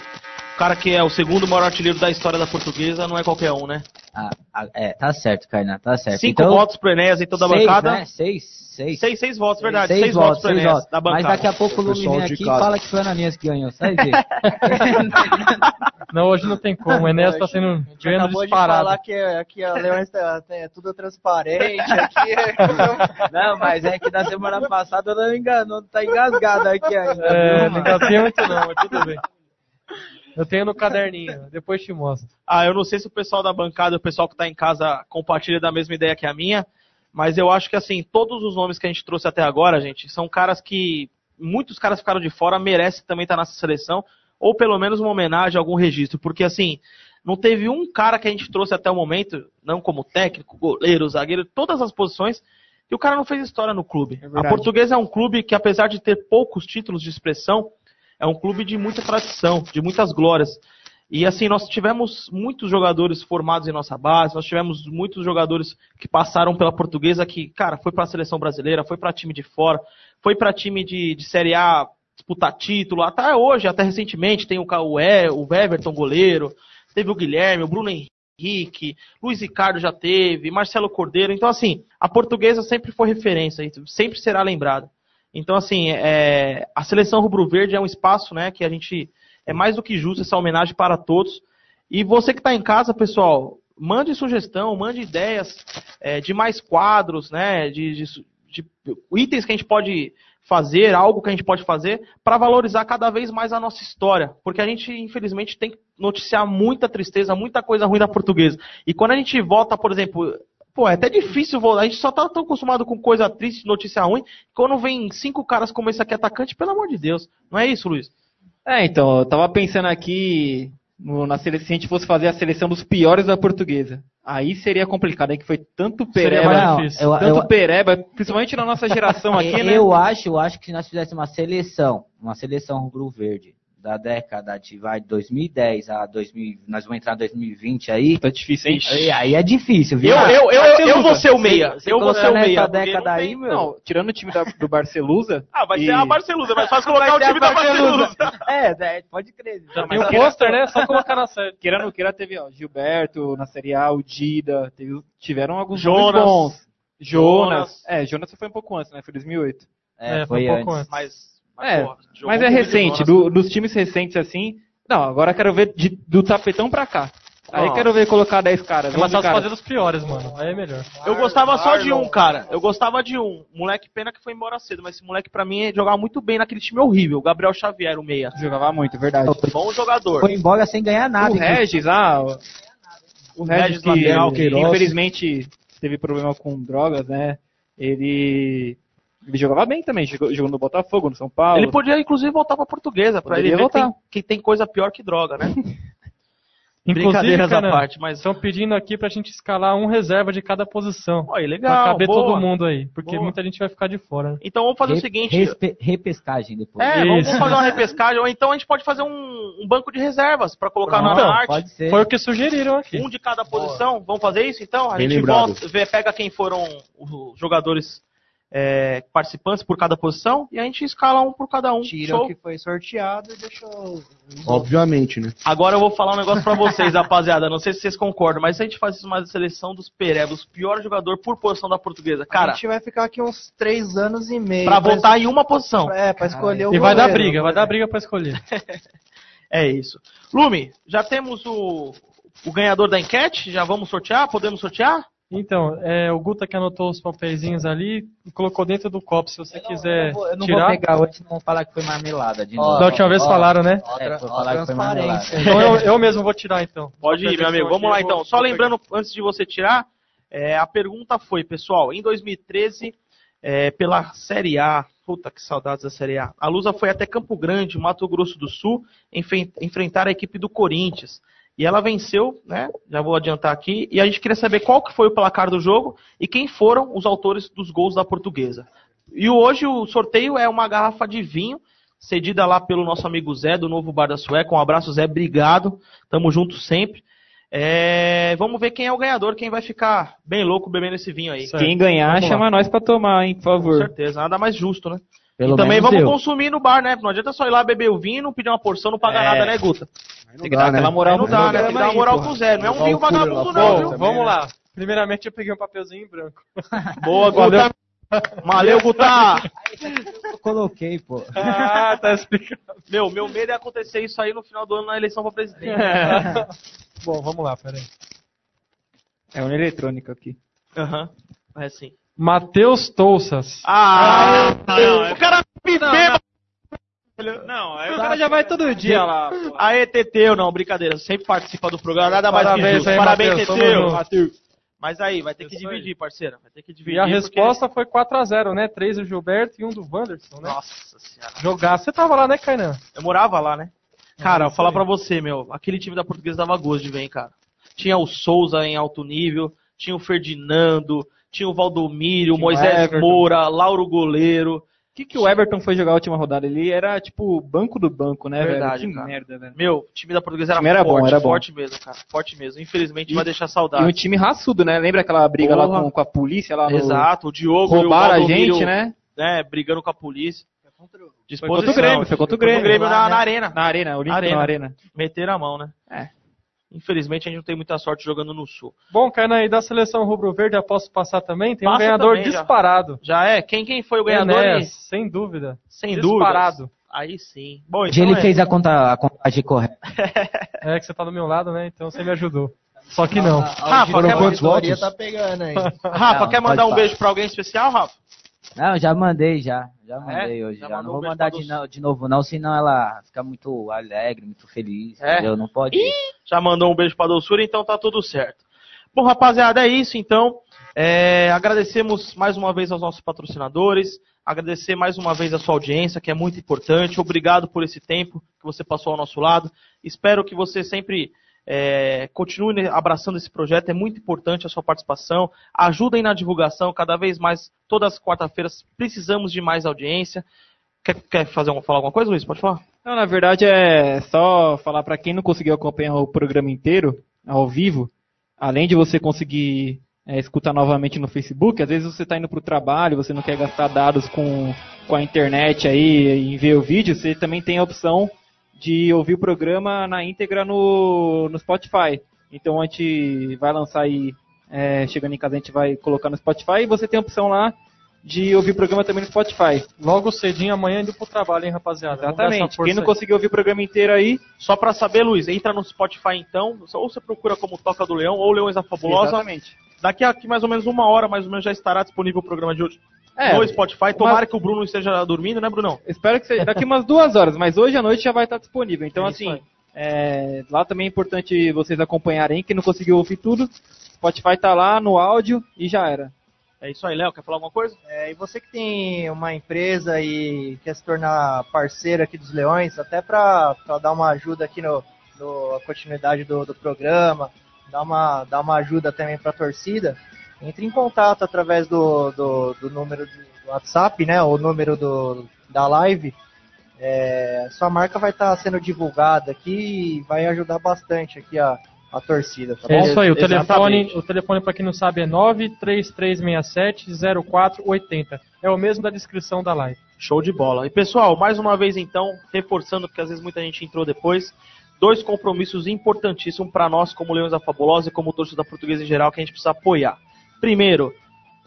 o cara que é o segundo maior artilheiro da história da portuguesa não é qualquer um, né? Ah, ah, é, tá certo, Kainan, tá certo. Cinco então, votos pro Enéas em toda a seis, bancada. Né? Seis, seis. Seis, seis votos, verdade. Seis, Seis, votos, pro seis Enéas votos. da bancada. Mas daqui a pouco o Lume Pessoal vem aqui e fala que foi o Ananias que ganhou, sai ver. Não, hoje não tem como. O Enéas tá sendo ganhando acabou de disparado. falar que aqui a Leões tá- é tudo transparente, aqui é... Não, mas é que na semana passada não enganou, tá engasgado aqui ainda. É, não engatei muito não, mas tudo bem. Eu tenho no caderninho, depois te mostro. Ah, eu não sei se o pessoal da bancada, o pessoal que tá em casa compartilha da mesma ideia que a minha, mas eu acho que assim, todos os nomes que a gente trouxe até agora, gente, são caras que muitos caras ficaram de fora, merecem também estar nessa seleção, ou pelo menos uma homenagem, algum registro, porque assim, não teve um cara que a gente trouxe até o momento, não como técnico, goleiro, zagueiro, todas as posições, que o cara não fez história no clube. a verdade. Portuguesa é um clube que apesar de ter poucos títulos de expressão, é um clube de muita tradição, de muitas glórias. E assim, nós tivemos muitos jogadores formados em nossa base, nós tivemos muitos jogadores que passaram pela portuguesa, que, cara, foi para a seleção brasileira, foi para time de fora, foi para time de, de Série A disputar título, até hoje, até recentemente, tem o Cauê, o Everton, goleiro, teve o Guilherme, o Bruno Henrique, Luiz Ricardo já teve, Marcelo Cordeiro. Então, assim, a portuguesa sempre foi referência, sempre será lembrada. Então, assim, é, a seleção rubro-verde é um espaço né, que a gente é mais do que justo essa homenagem para todos. E você que está em casa, pessoal, mande sugestão, mande ideias é, de mais quadros, né? De, de, de, itens que a gente pode fazer, algo que a gente pode fazer para valorizar cada vez mais a nossa história. Porque a gente, infelizmente, tem que noticiar muita tristeza, muita coisa ruim da portuguesa. E quando a gente volta, por exemplo, Pô, é até difícil voltar. A gente só tá tão acostumado com coisa triste, notícia ruim. Quando vem cinco caras como esse aqui atacante, pelo amor de Deus. Não é isso, Luiz? É, então, eu tava pensando aqui no, na seleção, se a gente fosse fazer a seleção dos piores da portuguesa. Aí seria complicado, aí que foi tanto pereba, eu, tanto eu, pereba, principalmente na nossa geração aqui, eu né? Eu acho, eu acho que se nós fizéssemos uma seleção, uma seleção rubro-verde, da década de vai, 2010 a 2000, nós vamos entrar em 2020 aí. Tá difícil, hein? Aí, aí é difícil, viu? Eu, eu, eu, eu, eu vou ser o meia. Você eu vou ser o meia. década aí, meu. Não, tirando o time da, do Barcelusa. ah, vai e... ser a Barcelusa, mas faz colocar o time da Barcelusa. É, é, pode crer. Já tem o pôster, né? Só colocar na série. Queira ou queira, teve ó, Gilberto na Série A, o Dida, teve, tiveram alguns Jonas. bons. Jonas. Jonas. É, Jonas foi um pouco antes, né? Foi 2008. É, É, foi foi um pouco antes. antes. Mas, É, Mas é muito recente, do- dos times recentes assim. Não, agora eu quero ver de- do tapetão pra cá. Aí quero ver colocar 10 caras. É 11 fácil caras. fazer os piores, mano. Aí é melhor. Eu gostava só de um, cara. Eu gostava de um. Moleque, pena que foi embora cedo, mas esse moleque pra mim jogava muito bem naquele time horrível. O Gabriel Xavier, o meia. Jogava muito, verdade. Bom jogador. Foi embora sem ganhar nada. o. Regis, ah, o- o Regis Regis que lateral, que infelizmente teve problema com drogas, né? Ele ele jogava bem também, jogou, jogou no Botafogo, no São Paulo. Ele podia, inclusive, voltar pra portuguesa, pra ele Poderia ver que tem, que tem coisa pior que droga, né? Inclusive, Brincadeiras à cara, parte, mas. estão pedindo aqui pra gente escalar um reserva de cada posição. Olha, Pra legal. caber boa. todo mundo aí. Porque Boa. muita gente vai ficar de fora. né? Então vamos fazer o Re- seguinte. respe- repescagem depois. É, vamos, vamos fazer uma repescagem, ou então a gente pode fazer um, um banco de reservas pra colocar Pronto. na arte. Pode ser. Foi o que sugeriram aqui. Um de cada posição. Vamos fazer isso então? A Bem gente lembrado. volta, vê, pega quem foram os jogadores é, participantes por cada posição e a gente escala um por cada um. Tira Show? o que foi sorteado e deixa o. Obviamente, né? Agora eu vou falar um negócio pra vocês, rapaziada. Não sei se vocês concordam, mas se a gente faz uma seleção dos Perebos, pior jogador por posição da portuguesa, a cara, gente vai ficar aqui uns três anos e meio. pra pra votar em uma posição. É, pra escolher o E vai dar goleiro. briga, vai dar briga pra escolher. É isso. Lume, já temos o, o ganhador da enquete? Já vamos sortear? Podemos sortear? Então, é, o Guta que anotou os papeizinhos ali e colocou dentro do copo. Se você Eu quiser não vou, eu não tirar. vou pegar hoje, senão vão falar que foi marmelada de novo. Da última vez ó, falaram, né? Ó, É, falar que foi transparência. Então eu, eu mesmo vou tirar então. Pode ir, meu amigo. Vamos lá então. Só Vou lembrando, antes de você tirar, é, a pergunta foi, pessoal, em 2013, é, pela Série A, puta que saudades da Série A, a Lusa foi até Campo Grande, Mato Grosso do Sul, enfrentar a equipe do Corinthians. E ela venceu, né? Já vou adiantar aqui. E a gente queria saber qual que foi o placar do jogo e quem foram os autores dos gols da portuguesa. E hoje o sorteio é uma garrafa de vinho, cedida lá pelo nosso amigo Zé, do Novo Bar da Sueca. Um abraço, Zé. Obrigado. Tamo junto sempre. É, vamos ver quem é o ganhador, quem vai ficar bem louco bebendo esse vinho aí. Certo. Quem ganhar, chama nós pra tomar, hein, por Com favor. certeza, nada mais justo, né? Pelo e também menos vamos eu. consumir no bar, né? Não adianta só ir lá beber o vinho não pedir uma porção, não pagar É. nada, né, Guta? Tem que dar aquela moral não pro dá, né? Tem que dar uma moral pro Zé. Não é um vinho vagabundo, não, viu? também, vamos né? lá. Primeiramente eu peguei um papelzinho em branco. Boa, Guta. Valeu, Guta. Eu coloquei, pô. Ah, tá explicado. Meu, meu medo é acontecer isso aí no final do ano na eleição pra presidente. Bom, vamos lá, peraí. É uma eletrônica aqui. Aham. É assim. Matheus Touças. Ah, o cara me beba. Não, aí o cara já vai todo dia lá. pô. Aê, Teteu, não, brincadeira. Sempre participa do programa, nada mais que Parabéns aí, Parabéns, Teteu. Mas aí, vai ter que Isso aí. dividir, parceiro. Vai ter que dividir. E a porque- resposta foi 4x0, né? 3 do Gilberto e um do Wanderson, né? Nossa senhora. Jogar. Você tava lá, né, Kainan? Eu morava lá, né? Cara, É, vou falar isso pra você, meu. Aquele time da portuguesa dava gosto de ver, hein, cara. Tinha o Souza em alto nível, tinha o Ferdinando, tinha o Valdomiro, o Tinha o Moisés Everton. Moura, Lauro Goleiro. que, que o Everton foi jogar a última rodada? Ele era tipo banco do banco, né, Verdade, velho? Que cara. merda, velho. Meu, o time da portuguesa O era, time era forte, bom, era bom. forte mesmo, cara. Forte mesmo. Infelizmente E- vai deixar E saudade. um time raçudo, né? Lembra aquela briga lá Porra. com, com a polícia lá no. Exato, o Diogo Roubaram e a o Valdomiro, gente, né? né, brigando com a polícia. Foi contra o Grêmio, foi contra o Grêmio. na, na arena. Na arena, Olímpico Arena. na arena. Meteram a mão, né? É. Infelizmente a gente não tem muita sorte jogando no Sul. Bom, Kainan, e da seleção rubro-verde, eu posso passar também? Tem um Passa ganhador também, já. disparado. Já é? Quem, quem foi o ganhador? Enéas, aí? sem dúvida. Sem disparado. dúvida. Aí sim. Bom, então ele é. fez a, conta, a contagem correta. É que você tá do meu lado, né? Então você me ajudou. Só que não. Rafa, quer, quantos votos? tá pegando aí. Rafa, Não, quer mandar um beijo pra alguém especial, Rafa? Não, já mandei, já. Já mandei hoje. Já Já, não vou mandar de, de novo, não, senão ela fica muito alegre, muito feliz. É? Entendeu? Não pode. Já mandou um beijo pra doçura, então tá tudo certo. Bom, rapaziada, é isso então. É, agradecemos mais uma vez aos nossos patrocinadores. Agradecer mais uma vez a sua audiência, que é muito importante. Obrigado por esse tempo que você passou ao nosso lado. Espero que você sempre é, continue abraçando esse projeto. É muito importante a sua participação. Ajudem na divulgação. Cada vez mais, todas as quarta-feiras, precisamos de mais audiência. Quer, quer fazer falar alguma coisa, Luiz? Pode falar? Não, na verdade é só falar pra quem não conseguiu acompanhar o programa inteiro, ao vivo, além de você conseguir é, escutar novamente no Facebook, às vezes você está indo para o trabalho, você não quer gastar dados com, com a internet aí e ver o vídeo, você também tem a opção de ouvir o programa na íntegra no, no Spotify. Então a gente vai lançar aí, é, chegando em casa a gente vai colocar no Spotify e você tem a opção lá de ouvir o programa também no Spotify. Logo cedinho, amanhã indo pro trabalho, hein, rapaziada? Exatamente. Quem não aí. conseguiu ouvir o programa inteiro aí, Só pra saber, Luiz, entra no Spotify então, ou você procura como Toca do Leão ou Leões da Fabulosa. Exatamente. Daqui a aqui mais ou menos uma hora, mais ou menos, já estará disponível o programa de hoje É, no Spotify. Tomara que o Bruno esteja dormindo, né, Brunão? Espero que seja daqui umas duas horas, mas hoje à noite já vai estar disponível. Então, É assim, é, lá também é importante vocês acompanharem. Quem não conseguiu ouvir tudo, Spotify tá lá no áudio e já era. É isso aí, Léo. Quer falar alguma coisa? É, e você que tem uma empresa e quer se tornar parceiro aqui dos Leões, até para dar uma ajuda aqui no, no continuidade do, do programa, dar uma, dar uma ajuda também para a torcida, entre em contato através do, do, do número do WhatsApp, né, o número do, da live. É, sua marca vai estar sendo divulgada aqui e vai ajudar bastante aqui a, a torcida. Tá É bom? isso aí, o telefone, o telefone para quem não sabe é 933670480. É o mesmo da descrição da live. Show de bola. E pessoal, mais uma vez então, reforçando, porque às vezes muita gente entrou depois, dois compromissos importantíssimos para nós, como Leões da Fabulosa e como torcida portuguesa em geral, que a gente precisa apoiar. Primeiro,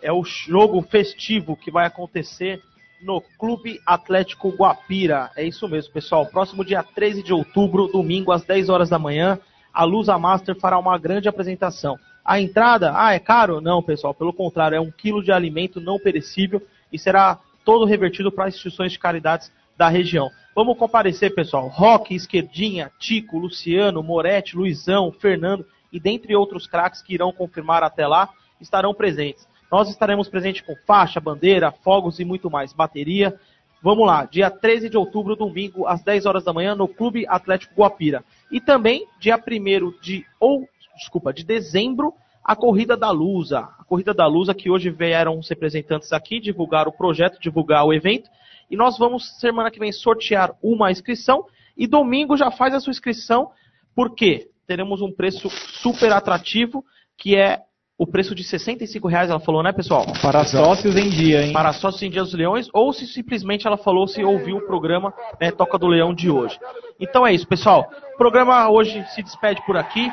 é o jogo festivo que vai acontecer no Clube Atlético Guapira. É isso mesmo, pessoal. Próximo dia 13 de outubro, domingo, às 10 horas da manhã, a Lusa Master fará uma grande apresentação. A entrada, ah, é caro? Não, pessoal, pelo contrário, é um quilo de alimento não perecível e será todo revertido para instituições de caridades da região. Vamos comparecer, pessoal. Roque, Esquerdinha, Tico, Luciano, Moretti, Luizão, Fernando e dentre outros craques que irão confirmar até lá, estarão presentes. Nós estaremos presentes com faixa, bandeira, fogos e muito mais. Bateria. Vamos lá, dia 13 de outubro, domingo, às 10 horas da manhã, no Clube Atlético Guapira. E também, dia 1 de, ou, desculpa, de dezembro, a Corrida da Lusa. A Corrida da Lusa, que hoje vieram os representantes aqui divulgar o projeto, divulgar o evento. E nós vamos, semana que vem, sortear uma inscrição. E domingo já faz a sua inscrição, porque teremos um preço super atrativo, que é o preço de 65 reais, ela falou, né, pessoal? Para sócios em dia, hein? Para sócios em Dia dos Leões, ou se simplesmente ela falou se ouviu o programa né, Toca do Leão de hoje. Então é isso, pessoal. O programa hoje se despede por aqui.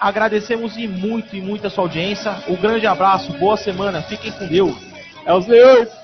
Agradecemos e muito e muito a sua audiência. Um grande abraço, boa semana, fiquem com Deus. É os leões!